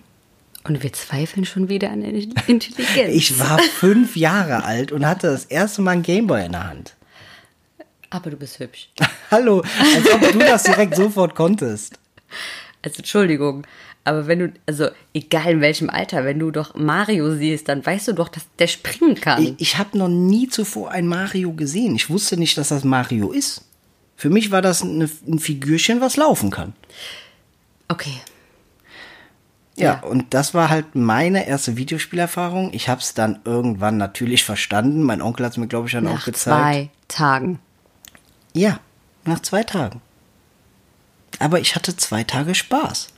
Speaker 2: Und wir zweifeln schon wieder an der Intelligenz.
Speaker 1: Ich war fünf Jahre alt und hatte das erste Mal einen Gameboy in der Hand.
Speaker 2: Aber du bist hübsch.
Speaker 1: Hallo, als ob du das direkt sofort konntest.
Speaker 2: Also Entschuldigung, aber wenn du, also egal in welchem Alter, wenn du doch Mario siehst, dann weißt du doch, dass der springen kann.
Speaker 1: Ich, ich habe noch nie zuvor ein Mario gesehen. Ich wusste nicht, dass das Mario ist. Für mich war das eine, ein Figürchen, was laufen kann.
Speaker 2: okay.
Speaker 1: Ja,
Speaker 2: Ja.
Speaker 1: und das war halt meine erste Videospielerfahrung. Ich habe es dann irgendwann natürlich verstanden. Mein Onkel hat es mir, glaube ich, dann auch
Speaker 2: Nach
Speaker 1: gezeigt.
Speaker 2: zwei Tagen.
Speaker 1: Ja, nach zwei Tagen. Aber ich hatte zwei Tage Spaß.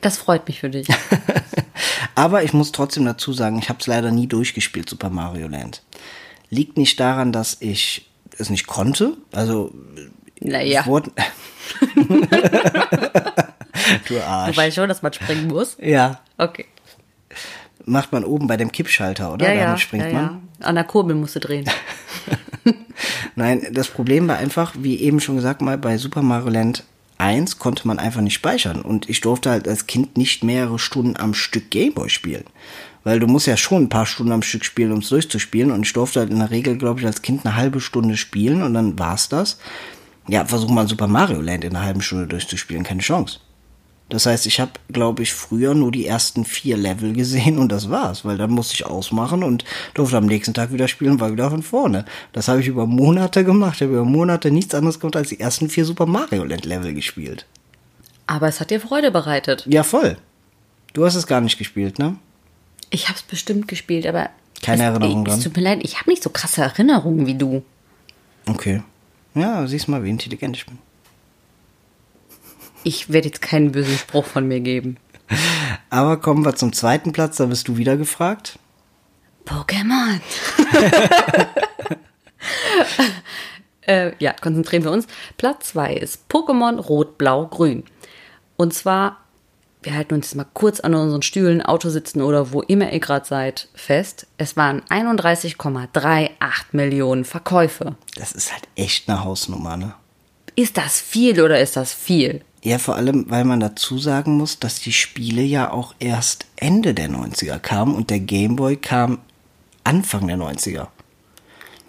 Speaker 2: Das freut mich für dich.
Speaker 1: Aber ich muss trotzdem dazu sagen, ich habe es leider nie durchgespielt, Super Mario Land. Liegt nicht daran, dass ich es nicht konnte. Also,
Speaker 2: Naja,
Speaker 1: ich wurde... du Arsch.
Speaker 2: weißt schon, dass man springen muss.
Speaker 1: Ja,
Speaker 2: Okay.
Speaker 1: macht man oben bei dem Kippschalter, oder?
Speaker 2: Ja, ja,
Speaker 1: Damit springt
Speaker 2: ja,
Speaker 1: man.
Speaker 2: ja. An der Kurbel musst du drehen.
Speaker 1: Nein, das Problem war einfach, wie eben schon gesagt mal, bei Super Mario Land 1 konnte man einfach nicht speichern. Und ich durfte halt als Kind nicht mehrere Stunden am Stück Gameboy spielen. Weil du musst ja schon ein paar Stunden am Stück spielen, um es durchzuspielen. Und ich durfte halt in der Regel, glaube ich, als Kind eine halbe Stunde spielen und dann war's das. Ja, versuch mal Super Mario Land in einer halben Stunde durchzuspielen, keine Chance. Das heißt, ich habe, glaube ich, früher nur die ersten vier Level gesehen und das war's, weil dann musste ich ausmachen und durfte am nächsten Tag wieder spielen und war wieder von vorne. Das habe ich über Monate gemacht. Ich habe über Monate nichts anderes gemacht als die ersten vier Super Mario Land Level gespielt.
Speaker 2: Aber es hat dir Freude bereitet.
Speaker 1: Ja, voll. Du hast es gar nicht gespielt, ne?
Speaker 2: Ich hab's bestimmt gespielt, aber.
Speaker 1: Keine
Speaker 2: es,
Speaker 1: Erinnerung
Speaker 2: Es
Speaker 1: dran?
Speaker 2: tut mir leid, ich habe nicht so krasse Erinnerungen wie du.
Speaker 1: Okay. Ja, siehst mal, wie intelligent ich bin.
Speaker 2: Ich werde jetzt keinen bösen Spruch von mir geben.
Speaker 1: Aber kommen wir zum zweiten Platz, da bist du wieder gefragt.
Speaker 2: Pokémon. äh, ja, konzentrieren wir uns. Platz 2 ist Pokémon Rot, Blau, Grün. Und zwar, wir halten uns jetzt mal kurz an unseren Stühlen, Auto sitzen oder wo immer ihr gerade seid, fest. Es waren 31,38 Millionen Verkäufe.
Speaker 1: Das ist halt echt eine Hausnummer, ne?
Speaker 2: Ist das viel oder ist das viel?
Speaker 1: Ja, vor allem, weil man dazu sagen muss, dass die Spiele ja auch erst Ende der 90er kamen und der Gameboy kam Anfang der 90er.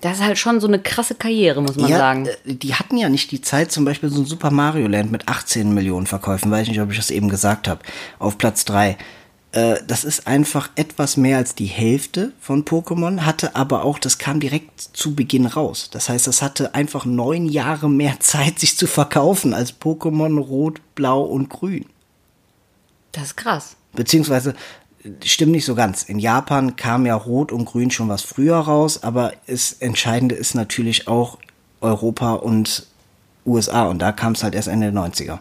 Speaker 2: Das ist halt schon so eine krasse Karriere, muss man
Speaker 1: ja,
Speaker 2: sagen.
Speaker 1: äh, die hatten ja nicht die Zeit, zum Beispiel so ein Super Mario Land mit 18 Millionen Verkäufen, weiß ich nicht, ob ich das eben gesagt habe, auf Platz 3. Äh, das ist einfach etwas mehr als die Hälfte von Pokémon, hatte aber auch, das kam direkt zu Beginn raus. Das heißt, das hatte einfach neun Jahre mehr Zeit, sich zu verkaufen als Pokémon Rot, Blau und Grün.
Speaker 2: Das ist krass.
Speaker 1: Beziehungsweise, stimmt nicht so ganz. In Japan kam ja Rot und Grün schon was früher raus, aber das Entscheidende ist natürlich auch Europa und USA und da kam es halt erst Ende der 90er.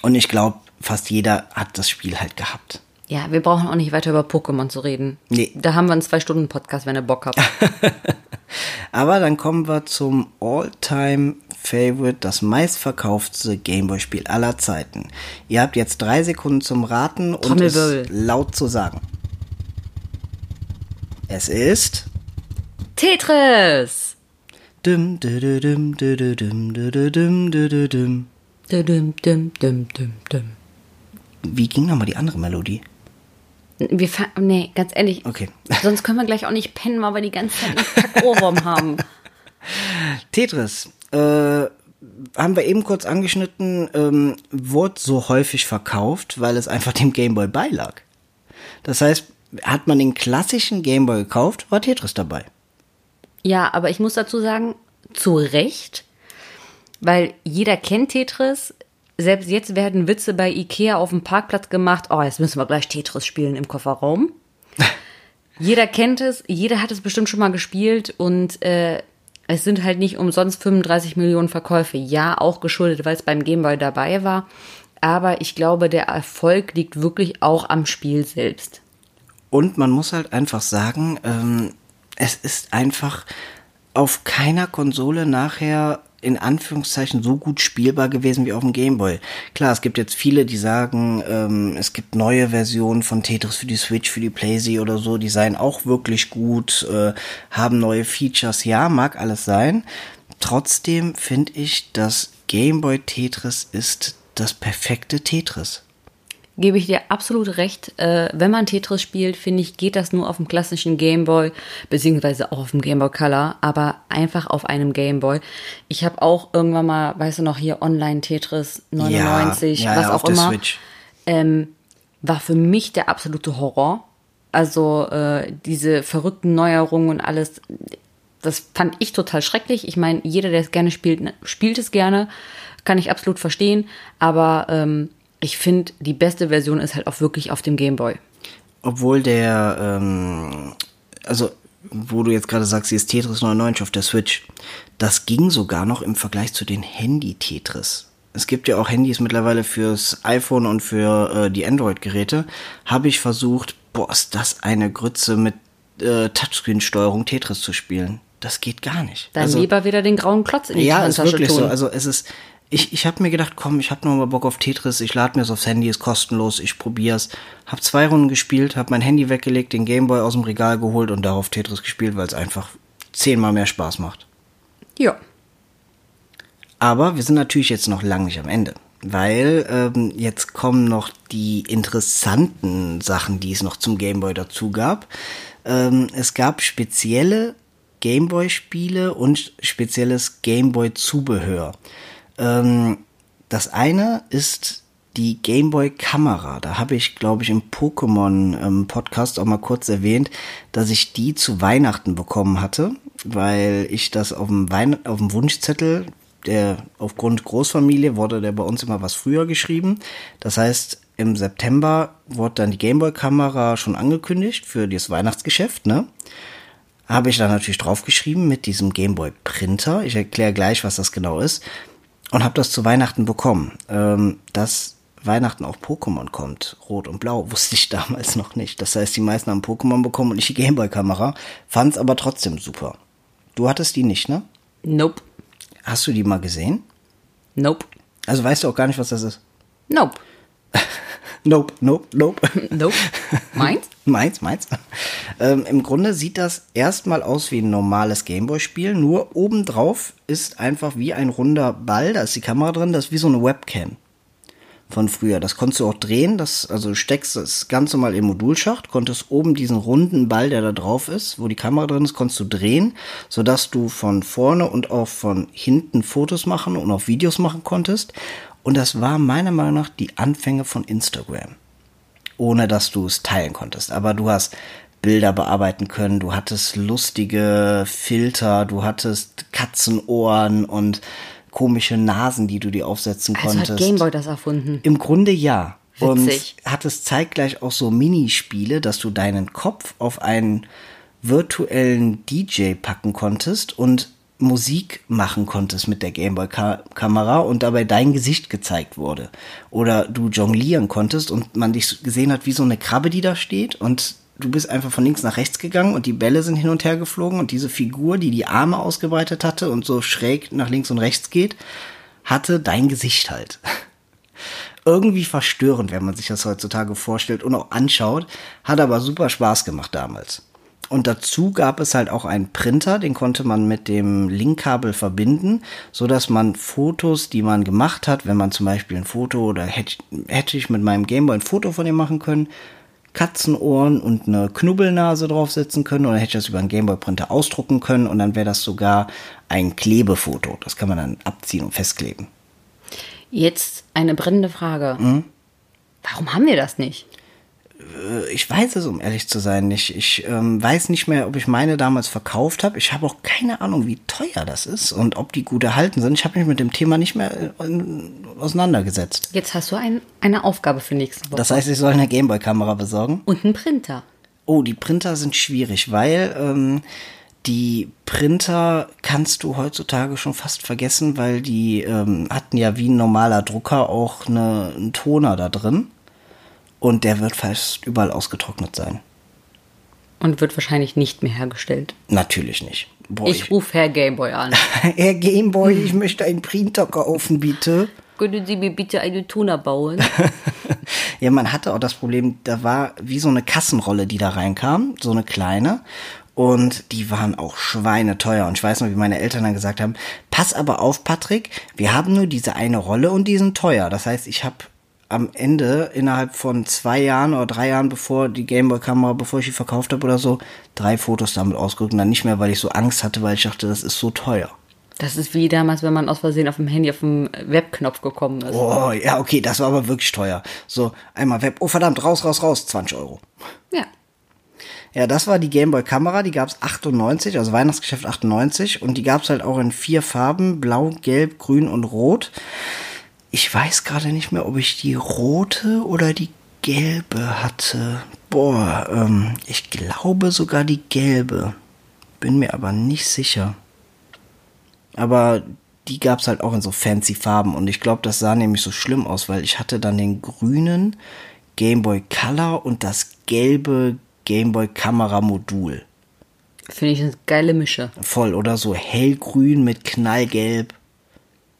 Speaker 1: Und ich glaube, fast jeder hat das Spiel halt gehabt.
Speaker 2: Ja, wir brauchen auch nicht weiter über Pokémon zu reden.
Speaker 1: Nee.
Speaker 2: Da haben wir einen Zwei-Stunden-Podcast, wenn ihr Bock habt.
Speaker 1: Aber dann kommen wir zum All-Time-Favorite, das meistverkauftste Gameboy-Spiel aller Zeiten. Ihr habt jetzt drei Sekunden zum Raten und es laut zu sagen. Es ist
Speaker 2: Tetris!
Speaker 1: dum dum dum dum dum dum dum dum dum.
Speaker 2: Dum, dum, dum, dum, dum.
Speaker 1: Wie ging nochmal die andere Melodie?
Speaker 2: Wir nee, ganz ehrlich.
Speaker 1: Okay.
Speaker 2: Sonst können wir gleich auch nicht pennen, weil wir die ganze Zeit einen Kackohrwurm haben.
Speaker 1: Tetris, äh, haben wir eben kurz angeschnitten, ähm, wurde so häufig verkauft, weil es einfach dem Gameboy beilag. Das heißt, hat man den klassischen Gameboy gekauft, war Tetris dabei.
Speaker 2: Ja, aber ich muss dazu sagen, zu Recht, weil jeder kennt Tetris. Selbst jetzt werden Witze bei Ikea auf dem Parkplatz gemacht. Oh, jetzt müssen wir gleich Tetris spielen im Kofferraum. jeder kennt es, jeder hat es bestimmt schon mal gespielt und äh, es sind halt nicht umsonst 35 Millionen Verkäufe. Ja, auch geschuldet, weil es beim Gameboy dabei war. Aber ich glaube, der Erfolg liegt wirklich auch am Spiel selbst.
Speaker 1: Und man muss halt einfach sagen, ähm, es ist einfach auf keiner Konsole nachher in Anführungszeichen so gut spielbar gewesen wie auf dem Gameboy. Klar, es gibt jetzt viele, die sagen, ähm, es gibt neue Versionen von Tetris für die Switch, für die PlayZ oder so, die seien auch wirklich gut, äh, haben neue Features. Ja, mag alles sein. Trotzdem finde ich, dass Gameboy Tetris ist das perfekte Tetris.
Speaker 2: Gebe ich dir absolut recht. Äh, wenn man Tetris spielt, finde ich, geht das nur auf dem klassischen Gameboy, beziehungsweise auch auf dem Gameboy Color, aber einfach auf einem Gameboy. Ich habe auch irgendwann mal, weißt du noch, hier Online Tetris 99,
Speaker 1: ja,
Speaker 2: was
Speaker 1: ja,
Speaker 2: auch immer.
Speaker 1: Switch.
Speaker 2: Ähm, war für mich der absolute Horror. Also äh, diese verrückten Neuerungen und alles, das fand ich total schrecklich. Ich meine, jeder, der es gerne spielt, ne, spielt es gerne, kann ich absolut verstehen. Aber ähm, ich finde, die beste Version ist halt auch wirklich auf dem Gameboy.
Speaker 1: Obwohl der, ähm, also wo du jetzt gerade sagst, hier ist Tetris 99 auf der Switch, das ging sogar noch im Vergleich zu den Handy-Tetris. Es gibt ja auch Handys mittlerweile fürs iPhone und für äh, die Android-Geräte. Habe ich versucht, boah, ist das eine Grütze mit äh, Touchscreen-Steuerung Tetris zu spielen. Das geht gar nicht.
Speaker 2: Dann lieber wieder den grauen Klotz in die
Speaker 1: Ja, ist wirklich
Speaker 2: tun.
Speaker 1: so. Also es ist, ich, ich habe mir gedacht, komm, ich habe noch mal Bock auf Tetris, ich lade mir es aufs Handy, ist kostenlos, ich probier's. Hab zwei Runden gespielt, hab mein Handy weggelegt, den Gameboy aus dem Regal geholt und darauf Tetris gespielt, weil es einfach zehnmal mehr Spaß macht.
Speaker 2: ja.
Speaker 1: Aber wir sind natürlich jetzt noch lange nicht am Ende, weil ähm, jetzt kommen noch die interessanten Sachen, die es noch zum Gameboy dazu gab. Ähm, es gab spezielle Gameboy-Spiele und spezielles Gameboy-Zubehör. Ähm, das eine ist die Gameboy-Kamera. Da habe ich, glaube ich, im Pokémon-Podcast auch mal kurz erwähnt, dass ich die zu Weihnachten bekommen hatte, weil ich das auf dem, Wein auf dem Wunschzettel, der aufgrund Großfamilie wurde der bei uns immer was früher geschrieben. Das heißt, im September wurde dann die Gameboy-Kamera schon angekündigt für das Weihnachtsgeschäft, ne? habe ich da natürlich draufgeschrieben mit diesem Gameboy Printer. Ich erkläre gleich, was das genau ist. Und habe das zu Weihnachten bekommen. Ähm, dass Weihnachten auch Pokémon kommt, Rot und Blau, wusste ich damals noch nicht. Das heißt, die meisten haben Pokémon bekommen und ich die Gameboy-Kamera. Fand's aber trotzdem super. Du hattest die nicht, ne?
Speaker 2: Nope.
Speaker 1: Hast du die mal gesehen?
Speaker 2: Nope.
Speaker 1: Also weißt du auch gar nicht, was das ist?
Speaker 2: Nope.
Speaker 1: Nope, nope, nope.
Speaker 2: Nope. Meins?
Speaker 1: Meins, meins. Ähm, Im Grunde sieht das erstmal aus wie ein normales Gameboy-Spiel, nur obendrauf ist einfach wie ein runder Ball, da ist die Kamera drin, das ist wie so eine Webcam von früher. Das konntest du auch drehen, das, also steckst das Ganze mal im Modulschacht, konntest oben diesen runden Ball, der da drauf ist, wo die Kamera drin ist, konntest du drehen, sodass du von vorne und auch von hinten Fotos machen und auch Videos machen konntest. Und das war meiner Meinung nach die Anfänge von Instagram. Ohne dass du es teilen konntest. Aber du hast Bilder bearbeiten können, du hattest lustige Filter, du hattest Katzenohren und komische Nasen, die du dir aufsetzen
Speaker 2: Also
Speaker 1: konntest.
Speaker 2: hat Gameboy das erfunden.
Speaker 1: Im Grunde ja.
Speaker 2: Witzig.
Speaker 1: Und hat es zeitgleich auch so Minispiele, dass du deinen Kopf auf einen virtuellen DJ packen konntest und Musik machen konntest mit der Gameboy-Kamera und dabei dein Gesicht gezeigt wurde. Oder du jonglieren konntest und man dich gesehen hat wie so eine Krabbe, die da steht und du bist einfach von links nach rechts gegangen und die Bälle sind hin und her geflogen und diese Figur, die die Arme ausgebreitet hatte und so schräg nach links und rechts geht, hatte dein Gesicht halt. Irgendwie verstörend, wenn man sich das heutzutage vorstellt und auch anschaut, hat aber super Spaß gemacht damals. Und dazu gab es halt auch einen Printer, den konnte man mit dem Linkkabel verbinden, so dass man Fotos, die man gemacht hat, wenn man zum Beispiel ein Foto oder hätte, hätte ich mit meinem Gameboy ein Foto von ihm machen können, Katzenohren und eine Knubbelnase draufsetzen können oder hätte ich das über einen Gameboy-Printer ausdrucken können und dann wäre das sogar ein Klebefoto. Das kann man dann abziehen und festkleben.
Speaker 2: Jetzt eine brennende Frage.
Speaker 1: Mhm.
Speaker 2: Warum haben wir das nicht?
Speaker 1: Äh, Ich weiß es, um ehrlich zu sein, nicht. Ich ähm, weiß nicht mehr, ob ich meine damals verkauft habe. Ich habe auch keine Ahnung, wie teuer das ist und ob die gut erhalten sind. Ich habe mich mit dem Thema nicht mehr äh, auseinandergesetzt.
Speaker 2: Jetzt hast du ein, eine Aufgabe für nächste Woche.
Speaker 1: Das heißt, ich soll eine Gameboy-Kamera besorgen.
Speaker 2: Und einen Printer.
Speaker 1: Oh, die Printer sind schwierig, weil ähm, die Printer kannst du heutzutage schon fast vergessen, weil die ähm, hatten ja wie ein normaler Drucker auch eine, einen Toner da drin. Und der wird fast überall ausgetrocknet sein.
Speaker 2: Und wird wahrscheinlich nicht mehr hergestellt.
Speaker 1: Natürlich nicht. Boah,
Speaker 2: Ich rufe Herr Gameboy an.
Speaker 1: Herr Gameboy, ich möchte einen Printer kaufen, bitte.
Speaker 2: Können Sie mir bitte eine Toner bauen?
Speaker 1: Ja, man hatte auch das Problem, da war wie so eine Kassenrolle, die da reinkam, so eine kleine. Und die waren auch schweineteuer. Und ich weiß noch, wie meine Eltern dann gesagt haben, pass aber auf, Patrick, wir haben nur diese eine Rolle und die sind teuer. Das heißt, ich habe am Ende innerhalb von zwei Jahren oder drei Jahren, bevor die Gameboy-Kamera, bevor ich die verkauft habe oder so, drei Fotos damit ausgedrückt und dann nicht mehr, weil ich so Angst hatte, weil ich dachte, das ist so teuer.
Speaker 2: Das ist wie damals, wenn man aus Versehen auf dem Handy auf den Webknopf gekommen ist.
Speaker 1: Oh, ja, okay, das war aber wirklich teuer. So, einmal Web, oh verdammt, raus, raus, raus, 20 Euro.
Speaker 2: Ja.
Speaker 1: Ja, das war die Gameboy-Kamera, die gab's 98, also Weihnachtsgeschäft 98 und die gab's halt auch in vier Farben, blau, gelb, grün und rot. Ich weiß gerade nicht mehr, ob ich die rote oder die gelbe hatte. Boah, ähm, ich glaube sogar die gelbe. Bin mir aber nicht sicher. Aber die gab's halt auch in so fancy Farben und ich glaube, das sah nämlich so schlimm aus, weil ich hatte dann den grünen Gameboy Color und das gelbe Gameboy Kamera Modul.
Speaker 2: Finde ich eine geile Mische.
Speaker 1: Voll oder so hellgrün mit knallgelb.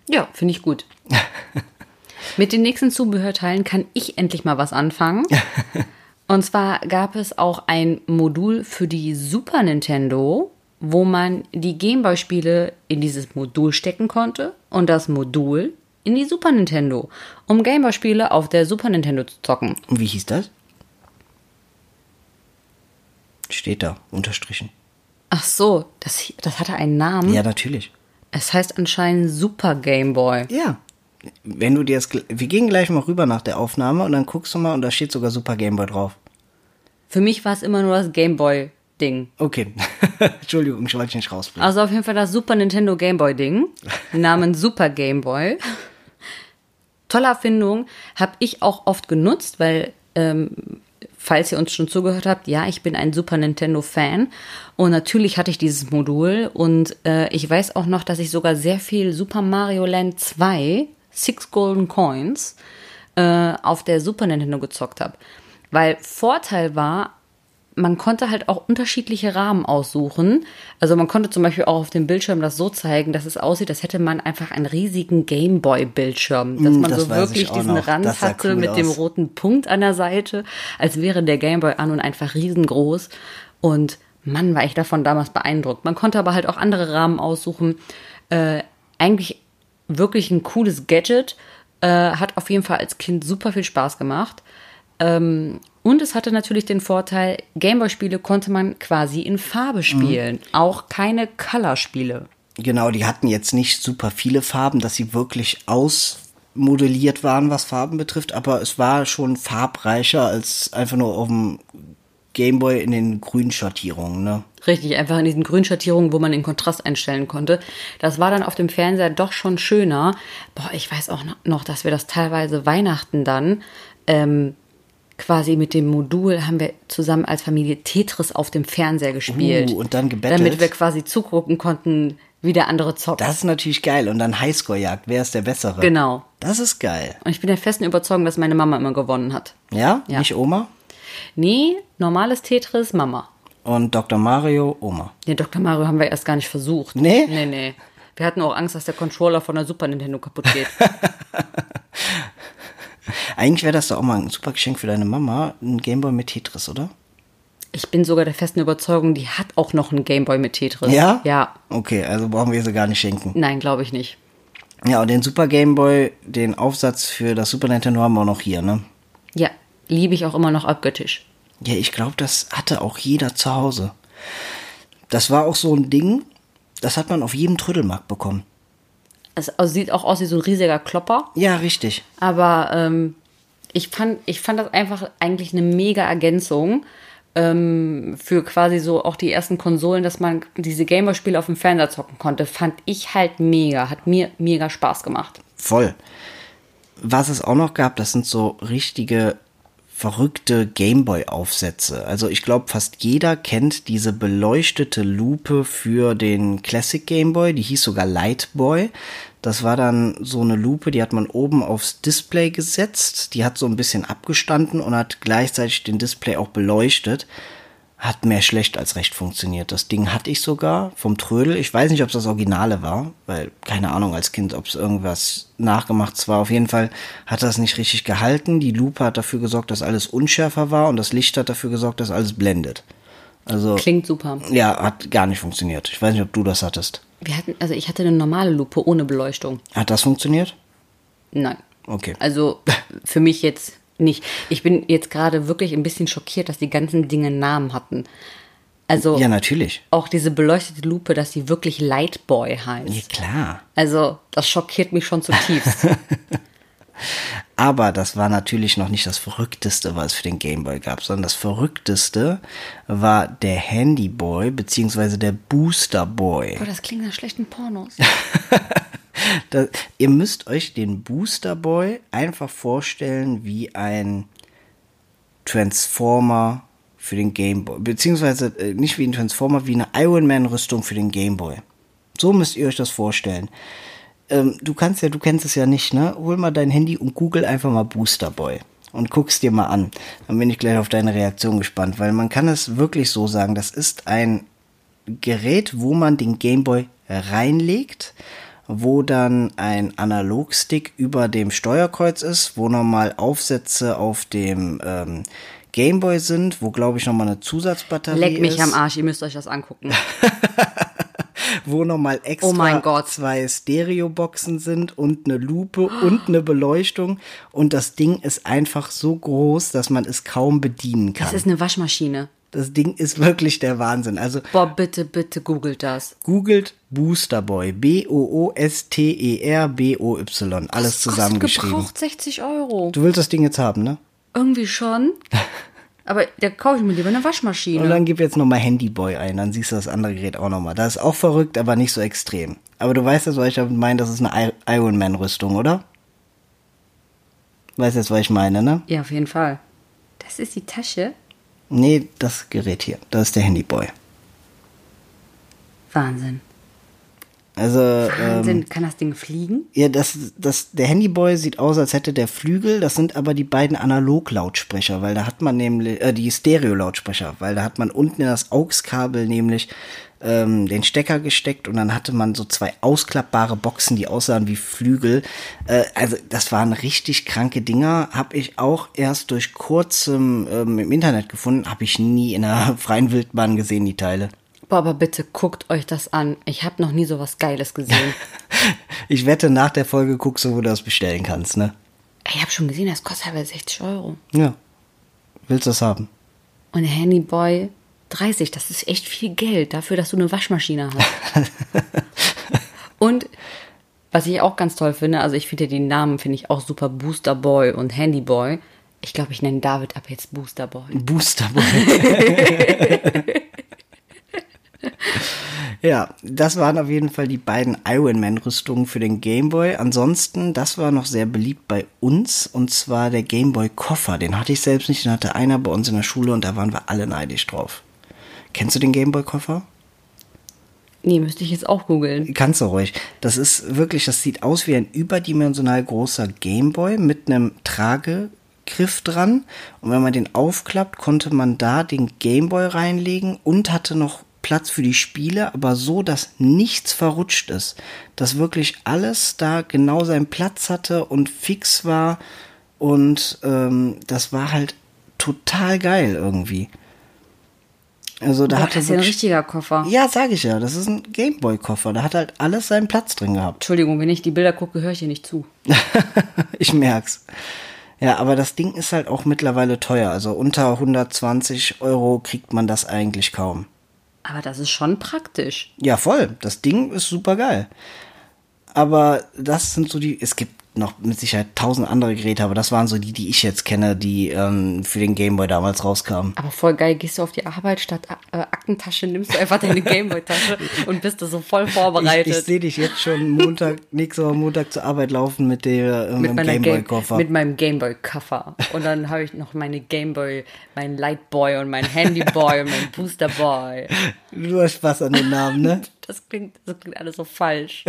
Speaker 2: Ja, finde ich gut. Mit den nächsten Zubehörteilen kann ich endlich mal was anfangen. Und zwar gab es auch ein Modul für die Super Nintendo, wo man die Gameboy-Spiele in dieses Modul stecken konnte und das Modul in die Super Nintendo, um Gameboy-Spiele auf der Super Nintendo zu zocken.
Speaker 1: Und wie hieß das? Steht da, unterstrichen.
Speaker 2: Ach so, das, das hatte einen Namen.
Speaker 1: Ja, natürlich.
Speaker 2: Es heißt anscheinend Super Game Boy.
Speaker 1: Ja. Wenn du dir das, wir gehen gleich mal rüber nach der Aufnahme und dann guckst du mal und da steht sogar Super Gameboy drauf.
Speaker 2: Für mich war es immer nur das Game Boy Ding.
Speaker 1: Okay. Entschuldigung, ich wollte nicht rausbringen.
Speaker 2: Also auf jeden Fall das Super Nintendo Game Boy Ding namens Super Game Boy. Tolle Erfindung, habe ich auch oft genutzt, weil ähm, falls ihr uns schon zugehört habt, ja, ich bin ein Super Nintendo Fan und natürlich hatte ich dieses Modul und äh, ich weiß auch noch, dass ich sogar sehr viel Super Mario Land 2 Six Golden Coins äh, auf der Super Nintendo gezockt habe. Weil Vorteil war, man konnte halt auch unterschiedliche Rahmen aussuchen. Also man konnte zum Beispiel auch auf dem Bildschirm das so zeigen, dass es aussieht, als hätte man einfach einen riesigen Gameboy-Bildschirm. Dass
Speaker 1: Mm,
Speaker 2: man
Speaker 1: das
Speaker 2: so wirklich diesen
Speaker 1: noch.
Speaker 2: Rand hatte
Speaker 1: cool
Speaker 2: mit dem
Speaker 1: aus.
Speaker 2: roten Punkt an der Seite, als wäre der Gameboy an und einfach riesengroß. Und Mann, war ich davon damals beeindruckt. Man konnte aber halt auch andere Rahmen aussuchen. Äh, eigentlich wirklich ein cooles Gadget. Äh, hat auf jeden Fall als Kind super viel Spaß gemacht. Ähm, und es hatte natürlich den Vorteil, Gameboy-Spiele konnte man quasi in Farbe spielen. Auch keine Color-Spiele.
Speaker 1: Genau, die hatten jetzt nicht super viele Farben, dass sie wirklich aus modelliert waren, was Farben betrifft, aber es war schon farbreicher als einfach nur auf dem Gameboy in den grünen Schattierungen, ne?
Speaker 2: Richtig, einfach in diesen Grünschattierungen, wo man den Kontrast einstellen konnte. Das war dann auf dem Fernseher doch schon schöner. Boah, ich weiß auch noch, dass wir das teilweise Weihnachten dann ähm, quasi mit dem Modul haben wir zusammen als Familie Tetris auf dem Fernseher gespielt.
Speaker 1: Uh, und dann gebettelt.
Speaker 2: Damit wir quasi zugucken konnten, wie der andere zockt.
Speaker 1: Das ist natürlich geil. Und dann Highscore-Jagd. Wer ist der Bessere?
Speaker 2: Genau.
Speaker 1: Das ist geil.
Speaker 2: Und ich bin der festen Überzeugung, dass meine Mama immer gewonnen hat.
Speaker 1: Ja?
Speaker 2: Ja.
Speaker 1: Nicht Oma?
Speaker 2: Nee, normales Tetris, Mama.
Speaker 1: Und Dr. Mario, Oma.
Speaker 2: Nee, Dr. Mario haben wir erst gar nicht versucht.
Speaker 1: Nee?
Speaker 2: Nee, nee. Wir hatten auch Angst, dass der Controller von der Super Nintendo kaputt geht.
Speaker 1: Eigentlich wäre das doch auch mal ein super Geschenk für deine Mama. Ein Gameboy mit Tetris, oder?
Speaker 2: Ich bin sogar der festen Überzeugung, die hat auch noch einen Gameboy mit Tetris.
Speaker 1: Ja?
Speaker 2: Ja.
Speaker 1: Okay, also brauchen wir sie gar nicht schenken.
Speaker 2: Nein, glaube ich nicht.
Speaker 1: Ja, und den Super Gameboy, den Aufsatz für das Super Nintendo haben wir auch noch hier, ne?
Speaker 2: Ja, liebe ich auch immer noch abgöttisch.
Speaker 1: Ja, ich glaube, das hatte auch jeder zu Hause. Das war auch so ein Ding, das hat man auf jedem Trödelmarkt bekommen.
Speaker 2: Es also sieht auch aus wie so ein riesiger Klopper.
Speaker 1: Ja, richtig.
Speaker 2: Aber ähm, ich, fand, ich fand das einfach eigentlich eine mega Ergänzung ähm, für quasi so auch die ersten Konsolen, dass man diese Gameboy-Spiele auf dem Fernseher zocken konnte. Fand ich halt mega. Hat mir mega Spaß gemacht.
Speaker 1: Voll. Was es auch noch gab, das sind so richtige verrückte Gameboy-Aufsätze. Also ich glaube, fast jeder kennt diese beleuchtete Lupe für den Classic Gameboy. Die hieß sogar Lightboy. Das war dann so eine Lupe, die hat man oben aufs Display gesetzt. Die hat so ein bisschen abgestanden und hat gleichzeitig den Display auch beleuchtet. Hat mehr schlecht als recht funktioniert. Das Ding hatte ich sogar vom Trödel. Ich weiß nicht, ob es das Originale war, weil keine Ahnung als Kind, ob es irgendwas nachgemacht war. Auf jeden Fall hat das nicht richtig gehalten. Die Lupe hat dafür gesorgt, dass alles unschärfer war und das Licht hat dafür gesorgt, dass alles blendet. Also
Speaker 2: Klingt super.
Speaker 1: ja, hat gar nicht funktioniert. Ich weiß nicht, ob du das hattest.
Speaker 2: Wir hatten, also ich hatte eine normale Lupe ohne Beleuchtung.
Speaker 1: Hat das funktioniert?
Speaker 2: Nein.
Speaker 1: Okay.
Speaker 2: Also für mich jetzt nicht. Ich bin jetzt gerade wirklich ein bisschen schockiert, dass die ganzen Dinge Namen hatten. Also
Speaker 1: Ja, natürlich.
Speaker 2: auch diese beleuchtete Lupe, dass sie wirklich Lightboy heißt.
Speaker 1: Ja, klar.
Speaker 2: Also das schockiert mich schon zutiefst.
Speaker 1: Aber das war natürlich noch nicht das Verrückteste, was es für den Gameboy gab, sondern das Verrückteste war der Handyboy beziehungsweise der Booster Boy.
Speaker 2: oh, das klingt nach schlechten Pornos.
Speaker 1: Da, ihr müsst euch den Booster Boy einfach vorstellen wie ein Transformer für den Gameboy. Beziehungsweise äh, nicht wie ein Transformer, wie eine Iron Man Rüstung für den Gameboy. So müsst ihr euch das vorstellen. Ähm, du kannst ja, du kennst es ja nicht, ne? Hol mal dein Handy und google einfach mal Booster Boy. Und guck's dir mal an. Dann bin ich gleich auf deine Reaktion gespannt, weil man kann es wirklich so sagen, das ist ein Gerät, wo man den Gameboy reinlegt, wo dann ein Analogstick über dem Steuerkreuz ist, wo nochmal Aufsätze auf dem ähm, Gameboy sind, wo glaube ich nochmal eine Zusatzbatterie
Speaker 2: Leck mich
Speaker 1: ist,
Speaker 2: am Arsch, ihr müsst euch das angucken.
Speaker 1: wo nochmal extra
Speaker 2: Oh mein Gott.
Speaker 1: zwei Stereoboxen sind und eine Lupe und eine Beleuchtung und das Ding ist einfach so groß, dass man es kaum bedienen kann.
Speaker 2: Das ist eine Waschmaschine.
Speaker 1: Das Ding ist wirklich der Wahnsinn. Also
Speaker 2: Boah, bitte, bitte googelt das.
Speaker 1: googelt Boosterboy. B-O-O-S-T-E-R-B-O-Y. Alles zusammengeschrieben.
Speaker 2: Gebraucht 60 Euro.
Speaker 1: Du willst das Ding jetzt haben, ne?
Speaker 2: Irgendwie schon. Aber da kaufe ich mir lieber eine Waschmaschine.
Speaker 1: Und dann gib jetzt nochmal Handyboy ein, dann siehst du das andere Gerät auch nochmal. Das ist auch verrückt, aber nicht so extrem. Aber du weißt jetzt, was ich damit meine, das ist eine Iron Man Rüstung, oder? Weißt jetzt, was ich meine, ne?
Speaker 2: ja, auf jeden Fall. Das ist die Tasche.
Speaker 1: Nee, das Gerät hier. Das ist der Handyboy.
Speaker 2: Wahnsinn.
Speaker 1: Also, ähm,
Speaker 2: Wahnsinn. Kann das Ding fliegen?
Speaker 1: Ja, das, das, der Handyboy sieht aus, als hätte der Flügel. Das sind aber die beiden Analog-Lautsprecher, weil da hat man nämlich, äh, die Stereo-Lautsprecher, weil da hat man unten in das AUX-Kabel nämlich ähm, den Stecker gesteckt und dann hatte man so zwei ausklappbare Boxen, die aussahen wie Flügel. Äh, also das waren richtig kranke Dinger. Hab ich auch erst durch kurzem ähm, im Internet gefunden. Hab ich nie in einer freien Wildbahn gesehen, die Teile.
Speaker 2: Boah, aber bitte guckt euch das an. Ich habe noch nie so was Geiles gesehen.
Speaker 1: Ich wette, nach der Folge guckst du, wo du das bestellen kannst, ne?
Speaker 2: ich habe schon gesehen, das kostet aber 60 Euro.
Speaker 1: Ja. Willst du das haben?
Speaker 2: Und Handyboy 30, das ist echt viel Geld dafür, dass du eine Waschmaschine hast. Und was ich auch ganz toll finde, also ich finde die Namen finde ich auch super Booster Boy und Handy Boy. Ich glaube, ich nenne David ab jetzt Booster Boy.
Speaker 1: Booster Boy. ja, das waren auf jeden Fall die beiden Iron Man Rüstungen für den Game Boy. Ansonsten, das war noch sehr beliebt bei uns und zwar der Game Boy Koffer. Den hatte ich selbst nicht, den hatte einer bei uns in der Schule und da waren wir alle neidisch drauf. Kennst du den Game Boy Koffer?
Speaker 2: Nee, müsste ich jetzt auch googeln.
Speaker 1: Kannst du ruhig. Das ist wirklich, das sieht aus wie ein überdimensional großer Gameboy mit einem Tragegriff dran. Und wenn man den aufklappt, konnte man da den Gameboy reinlegen und hatte noch Platz für die Spiele, aber so, dass nichts verrutscht ist. Dass wirklich alles da genau seinen Platz hatte und fix war. Und ähm, das war halt total geil irgendwie. Also da
Speaker 2: Boah,
Speaker 1: hat
Speaker 2: das ist ja ein richtiger Koffer.
Speaker 1: Ja, sag ich ja. Das ist ein Gameboy-Koffer. Da hat halt alles seinen Platz drin gehabt.
Speaker 2: Entschuldigung, wenn ich die Bilder gucke, höre ich hier nicht zu.
Speaker 1: ich merk's. Ja, aber das Ding ist halt auch mittlerweile teuer. Also unter 120 Euro kriegt man das eigentlich kaum.
Speaker 2: Aber das ist schon praktisch.
Speaker 1: Ja, voll. Das Ding ist super geil. Aber das sind so die. Es gibt noch mit Sicherheit tausend andere Geräte, aber das waren so die, die ich jetzt kenne, die ähm, für den Gameboy damals rauskamen.
Speaker 2: Aber voll geil, gehst du auf die Arbeit statt äh, Aktentasche, nimmst du einfach deine Gameboy-Tasche und bist du so voll vorbereitet.
Speaker 1: Ich, ich sehe dich jetzt schon Montag, nächste Woche Montag zur Arbeit laufen mit der äh,
Speaker 2: mit
Speaker 1: Gameboy-Koffer.
Speaker 2: Game, mit meinem Gameboy-Koffer. Und dann habe ich noch meine Gameboy, mein Lightboy und mein Handyboy und mein Boosterboy.
Speaker 1: Du hast Spaß an den Namen, ne?
Speaker 2: Das klingt, das klingt alles so falsch.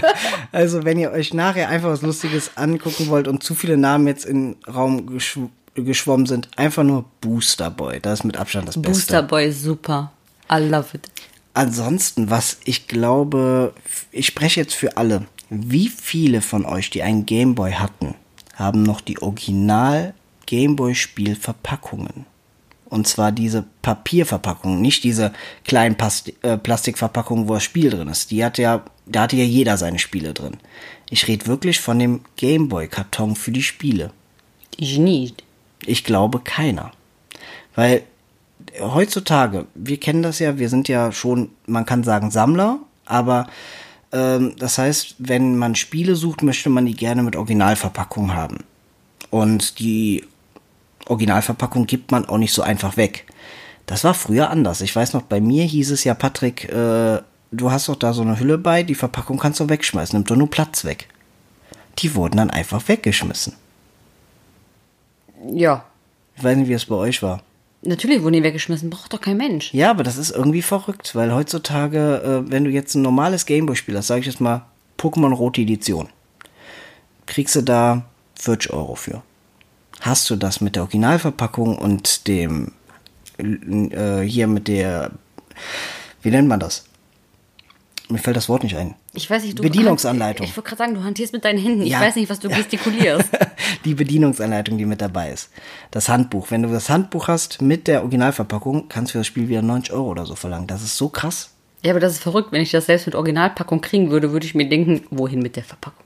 Speaker 1: also, wenn ihr euch nachher einfach was Lustiges angucken wollt und zu viele Namen jetzt in den Raum geschw geschwommen sind, einfach nur Booster Boy. Das ist mit Abstand das Beste.
Speaker 2: Booster Boy ist super. I love it.
Speaker 1: Ansonsten, was ich glaube, ich spreche jetzt für alle. Wie viele von euch, die einen Gameboy hatten, haben noch die Original Gameboy-Spielverpackungen? Und zwar diese Papierverpackung, nicht diese kleinen Pasti äh, Plastikverpackungen, wo das Spiel drin ist. Die hat ja, da hatte ja jeder seine Spiele drin. Ich rede wirklich von dem Gameboy-Karton für die Spiele.
Speaker 2: Ich nicht.
Speaker 1: Ich glaube keiner. Weil heutzutage, wir kennen das ja, wir sind ja schon, man kann sagen, Sammler, aber ähm, das heißt, wenn man Spiele sucht, möchte man die gerne mit Originalverpackung haben. Und die Originalverpackung gibt man auch nicht so einfach weg. Das war früher anders. Ich weiß noch, bei mir hieß es ja, Patrick, äh, du hast doch da so eine Hülle bei, die Verpackung kannst du wegschmeißen, nimmt doch nur Platz weg. Die wurden dann einfach weggeschmissen.
Speaker 2: Ja.
Speaker 1: Ich weiß nicht, wie es bei euch war.
Speaker 2: Natürlich wurden die weggeschmissen, braucht doch kein Mensch.
Speaker 1: Ja, aber das ist irgendwie verrückt, weil heutzutage, äh, wenn du jetzt ein normales Gameboy-Spiel hast, sage ich jetzt mal Pokémon Rote Edition, kriegst du da 40 Euro für. Hast du das mit der Originalverpackung und dem äh, hier mit der, wie nennt man das? Mir fällt das Wort nicht ein.
Speaker 2: Ich weiß nicht, du
Speaker 1: Bedienungsanleitung.
Speaker 2: Ich wollte gerade sagen, du hantierst mit deinen Händen.
Speaker 1: Ja.
Speaker 2: Ich weiß nicht, was du gestikulierst.
Speaker 1: die Bedienungsanleitung, die mit dabei ist. Das Handbuch. Wenn du das Handbuch hast mit der Originalverpackung, kannst du für das Spiel wieder 90 Euro oder so verlangen. Das ist so krass.
Speaker 2: ja, aber das ist verrückt. Wenn ich das selbst mit Originalpackung kriegen würde, würde ich mir denken, wohin mit der Verpackung?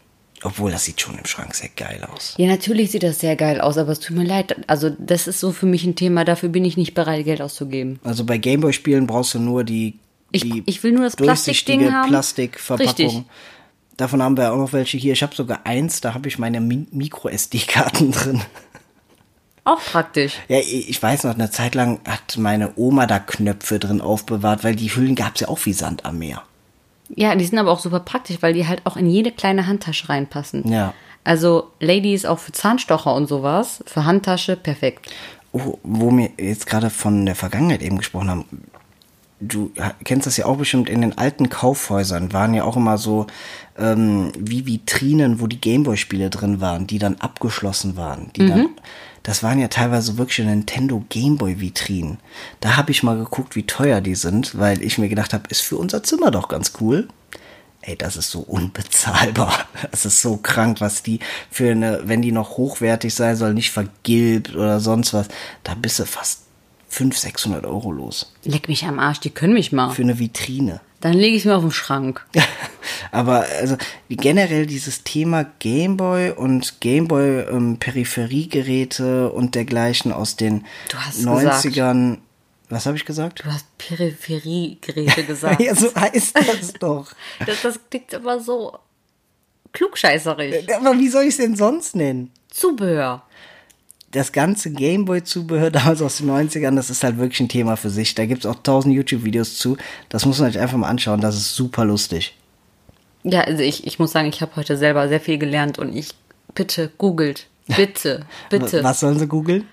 Speaker 1: Obwohl, das sieht schon im Schrank sehr geil aus.
Speaker 2: Ja, natürlich sieht das sehr geil aus, aber es tut mir leid. Also, das ist so für mich ein Thema, dafür bin ich nicht bereit, Geld auszugeben.
Speaker 1: Also bei Gameboy-Spielen brauchst du nur die,
Speaker 2: Ich-
Speaker 1: die
Speaker 2: ich will nur das
Speaker 1: durchsichtige
Speaker 2: Plastikding haben.
Speaker 1: Plastikverpackung.
Speaker 2: Richtig.
Speaker 1: Davon haben wir auch noch welche hier. Ich habe sogar eins, da habe ich meine Mi Micro-SD-Karten drin.
Speaker 2: Auch praktisch.
Speaker 1: Ja, ich weiß noch, eine Zeit lang hat meine Oma da Knöpfe drin aufbewahrt, weil die Hüllen gab's ja auch wie Sand am Meer.
Speaker 2: Ja, die sind aber auch super praktisch, weil die halt auch in jede kleine Handtasche reinpassen.
Speaker 1: Ja.
Speaker 2: Also, Ladies auch für Zahnstocher und sowas, für Handtasche, perfekt.
Speaker 1: Oh, wo wir jetzt gerade von der Vergangenheit eben gesprochen haben. Du kennst das ja auch bestimmt, in den alten Kaufhäusern waren ja auch immer so ähm, wie Vitrinen, wo die Gameboy-Spiele drin waren, die dann abgeschlossen waren. Die dann, das waren ja teilweise wirklich Nintendo Gameboy-Vitrinen. Da habe ich mal geguckt, wie teuer die sind, weil ich mir gedacht habe, ist für unser Zimmer doch ganz cool. Ey, das ist so unbezahlbar. Das ist so krank, was die für eine, wenn die noch hochwertig sein soll, nicht vergilbt oder sonst was, da bist du fast 500, 600 Euro los.
Speaker 2: Leck mich am Arsch, die können mich mal.
Speaker 1: Für eine Vitrine.
Speaker 2: Dann lege ich mir auf den Schrank.
Speaker 1: Aber also generell dieses Thema Gameboy und Gameboy ähm, Peripheriegeräte und dergleichen aus den
Speaker 2: Du hast
Speaker 1: 90ern. Was habe ich gesagt?
Speaker 2: Du hast Peripheriegeräte gesagt.
Speaker 1: Ja, so heißt das doch.
Speaker 2: das, das klingt immer so klugscheißerig.
Speaker 1: Aber wie soll ich es denn sonst nennen?
Speaker 2: Zubehör.
Speaker 1: Das ganze Gameboy-Zubehör damals aus den 90ern, das ist halt wirklich ein Thema für sich. Da gibt es auch tausend YouTube-Videos zu. Das muss man sich einfach mal anschauen. Das ist super lustig.
Speaker 2: Ja, also ich, ich muss sagen, ich habe heute selber sehr viel gelernt und ich bitte googelt. Bitte, bitte.
Speaker 1: Was sollen sie googeln?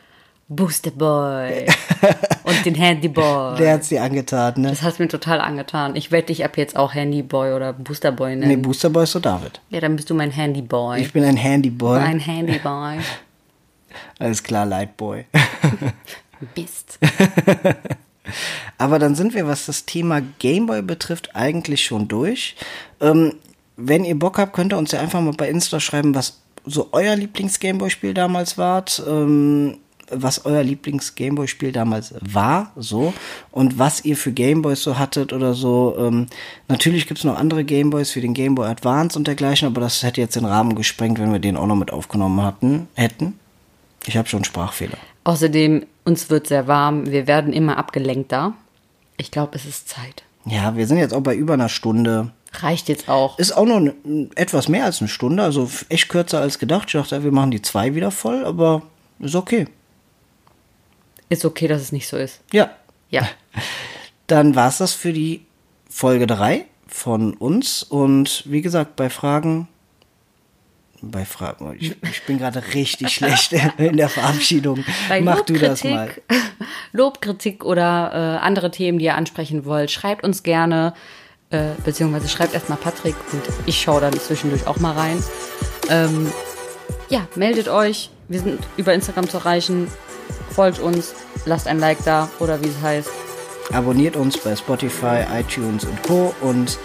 Speaker 2: Booster Boy und den Handy Boy.
Speaker 1: Der hat sie angetan, ne?
Speaker 2: Das hat mir total angetan. Ich werde dich ab jetzt auch Handy Boy oder Booster Boy nennen.
Speaker 1: Nee, Booster Boy ist so David.
Speaker 2: Ja, dann bist du mein Handy Boy.
Speaker 1: Ich bin ein Handy Boy.
Speaker 2: Ein Handy Boy.
Speaker 1: Alles klar, Light Boy.
Speaker 2: Bist.
Speaker 1: Aber dann sind wir, was das Thema Gameboy betrifft, eigentlich schon durch. Ähm, wenn ihr Bock habt, könnt ihr uns ja einfach mal bei Insta schreiben, was so euer Lieblings-Gameboy-Spiel damals wart. Ähm, was euer Lieblings-Gameboy-Spiel damals war, so, und was ihr für Gameboys so hattet oder so. Ähm, natürlich gibt's noch andere Gameboys wie den Gameboy Advance und dergleichen, aber das hätte jetzt den Rahmen gesprengt, wenn wir den auch noch mit aufgenommen hatten, hätten. Ich habe schon Sprachfehler.
Speaker 2: Außerdem, uns wird sehr warm. Wir werden immer abgelenkter. Ich glaube, es ist Zeit.
Speaker 1: Ja, wir sind jetzt auch bei über einer Stunde.
Speaker 2: Reicht jetzt auch.
Speaker 1: Ist auch noch ne- etwas mehr als eine Stunde, also echt kürzer als gedacht. Ich dachte, wir machen die zwei wieder voll, aber ist okay.
Speaker 2: Ist okay, dass es nicht so ist.
Speaker 1: Ja,
Speaker 2: Ja.
Speaker 1: dann war's das für die Folge 3 von uns. Und wie gesagt, bei Fragen. Bei Fragen. Ich, ich bin gerade richtig schlecht in der Verabschiedung.
Speaker 2: Bei
Speaker 1: Mach
Speaker 2: Lob,
Speaker 1: du das
Speaker 2: Kritik,
Speaker 1: mal.
Speaker 2: Lob, Kritik oder äh, andere Themen, die ihr ansprechen wollt, schreibt uns gerne, äh, beziehungsweise schreibt erstmal Patrick und ich schaue dann zwischendurch auch mal rein. Ähm, ja, meldet euch. Wir sind über Instagram zu erreichen. Folgt uns, lasst ein Like da oder wie es heißt.
Speaker 1: Abonniert uns bei Spotify, iTunes und Co. Und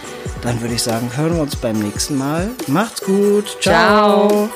Speaker 1: dann würde ich sagen, hören wir uns beim nächsten Mal. Macht's gut. Ciao.
Speaker 2: Ciao.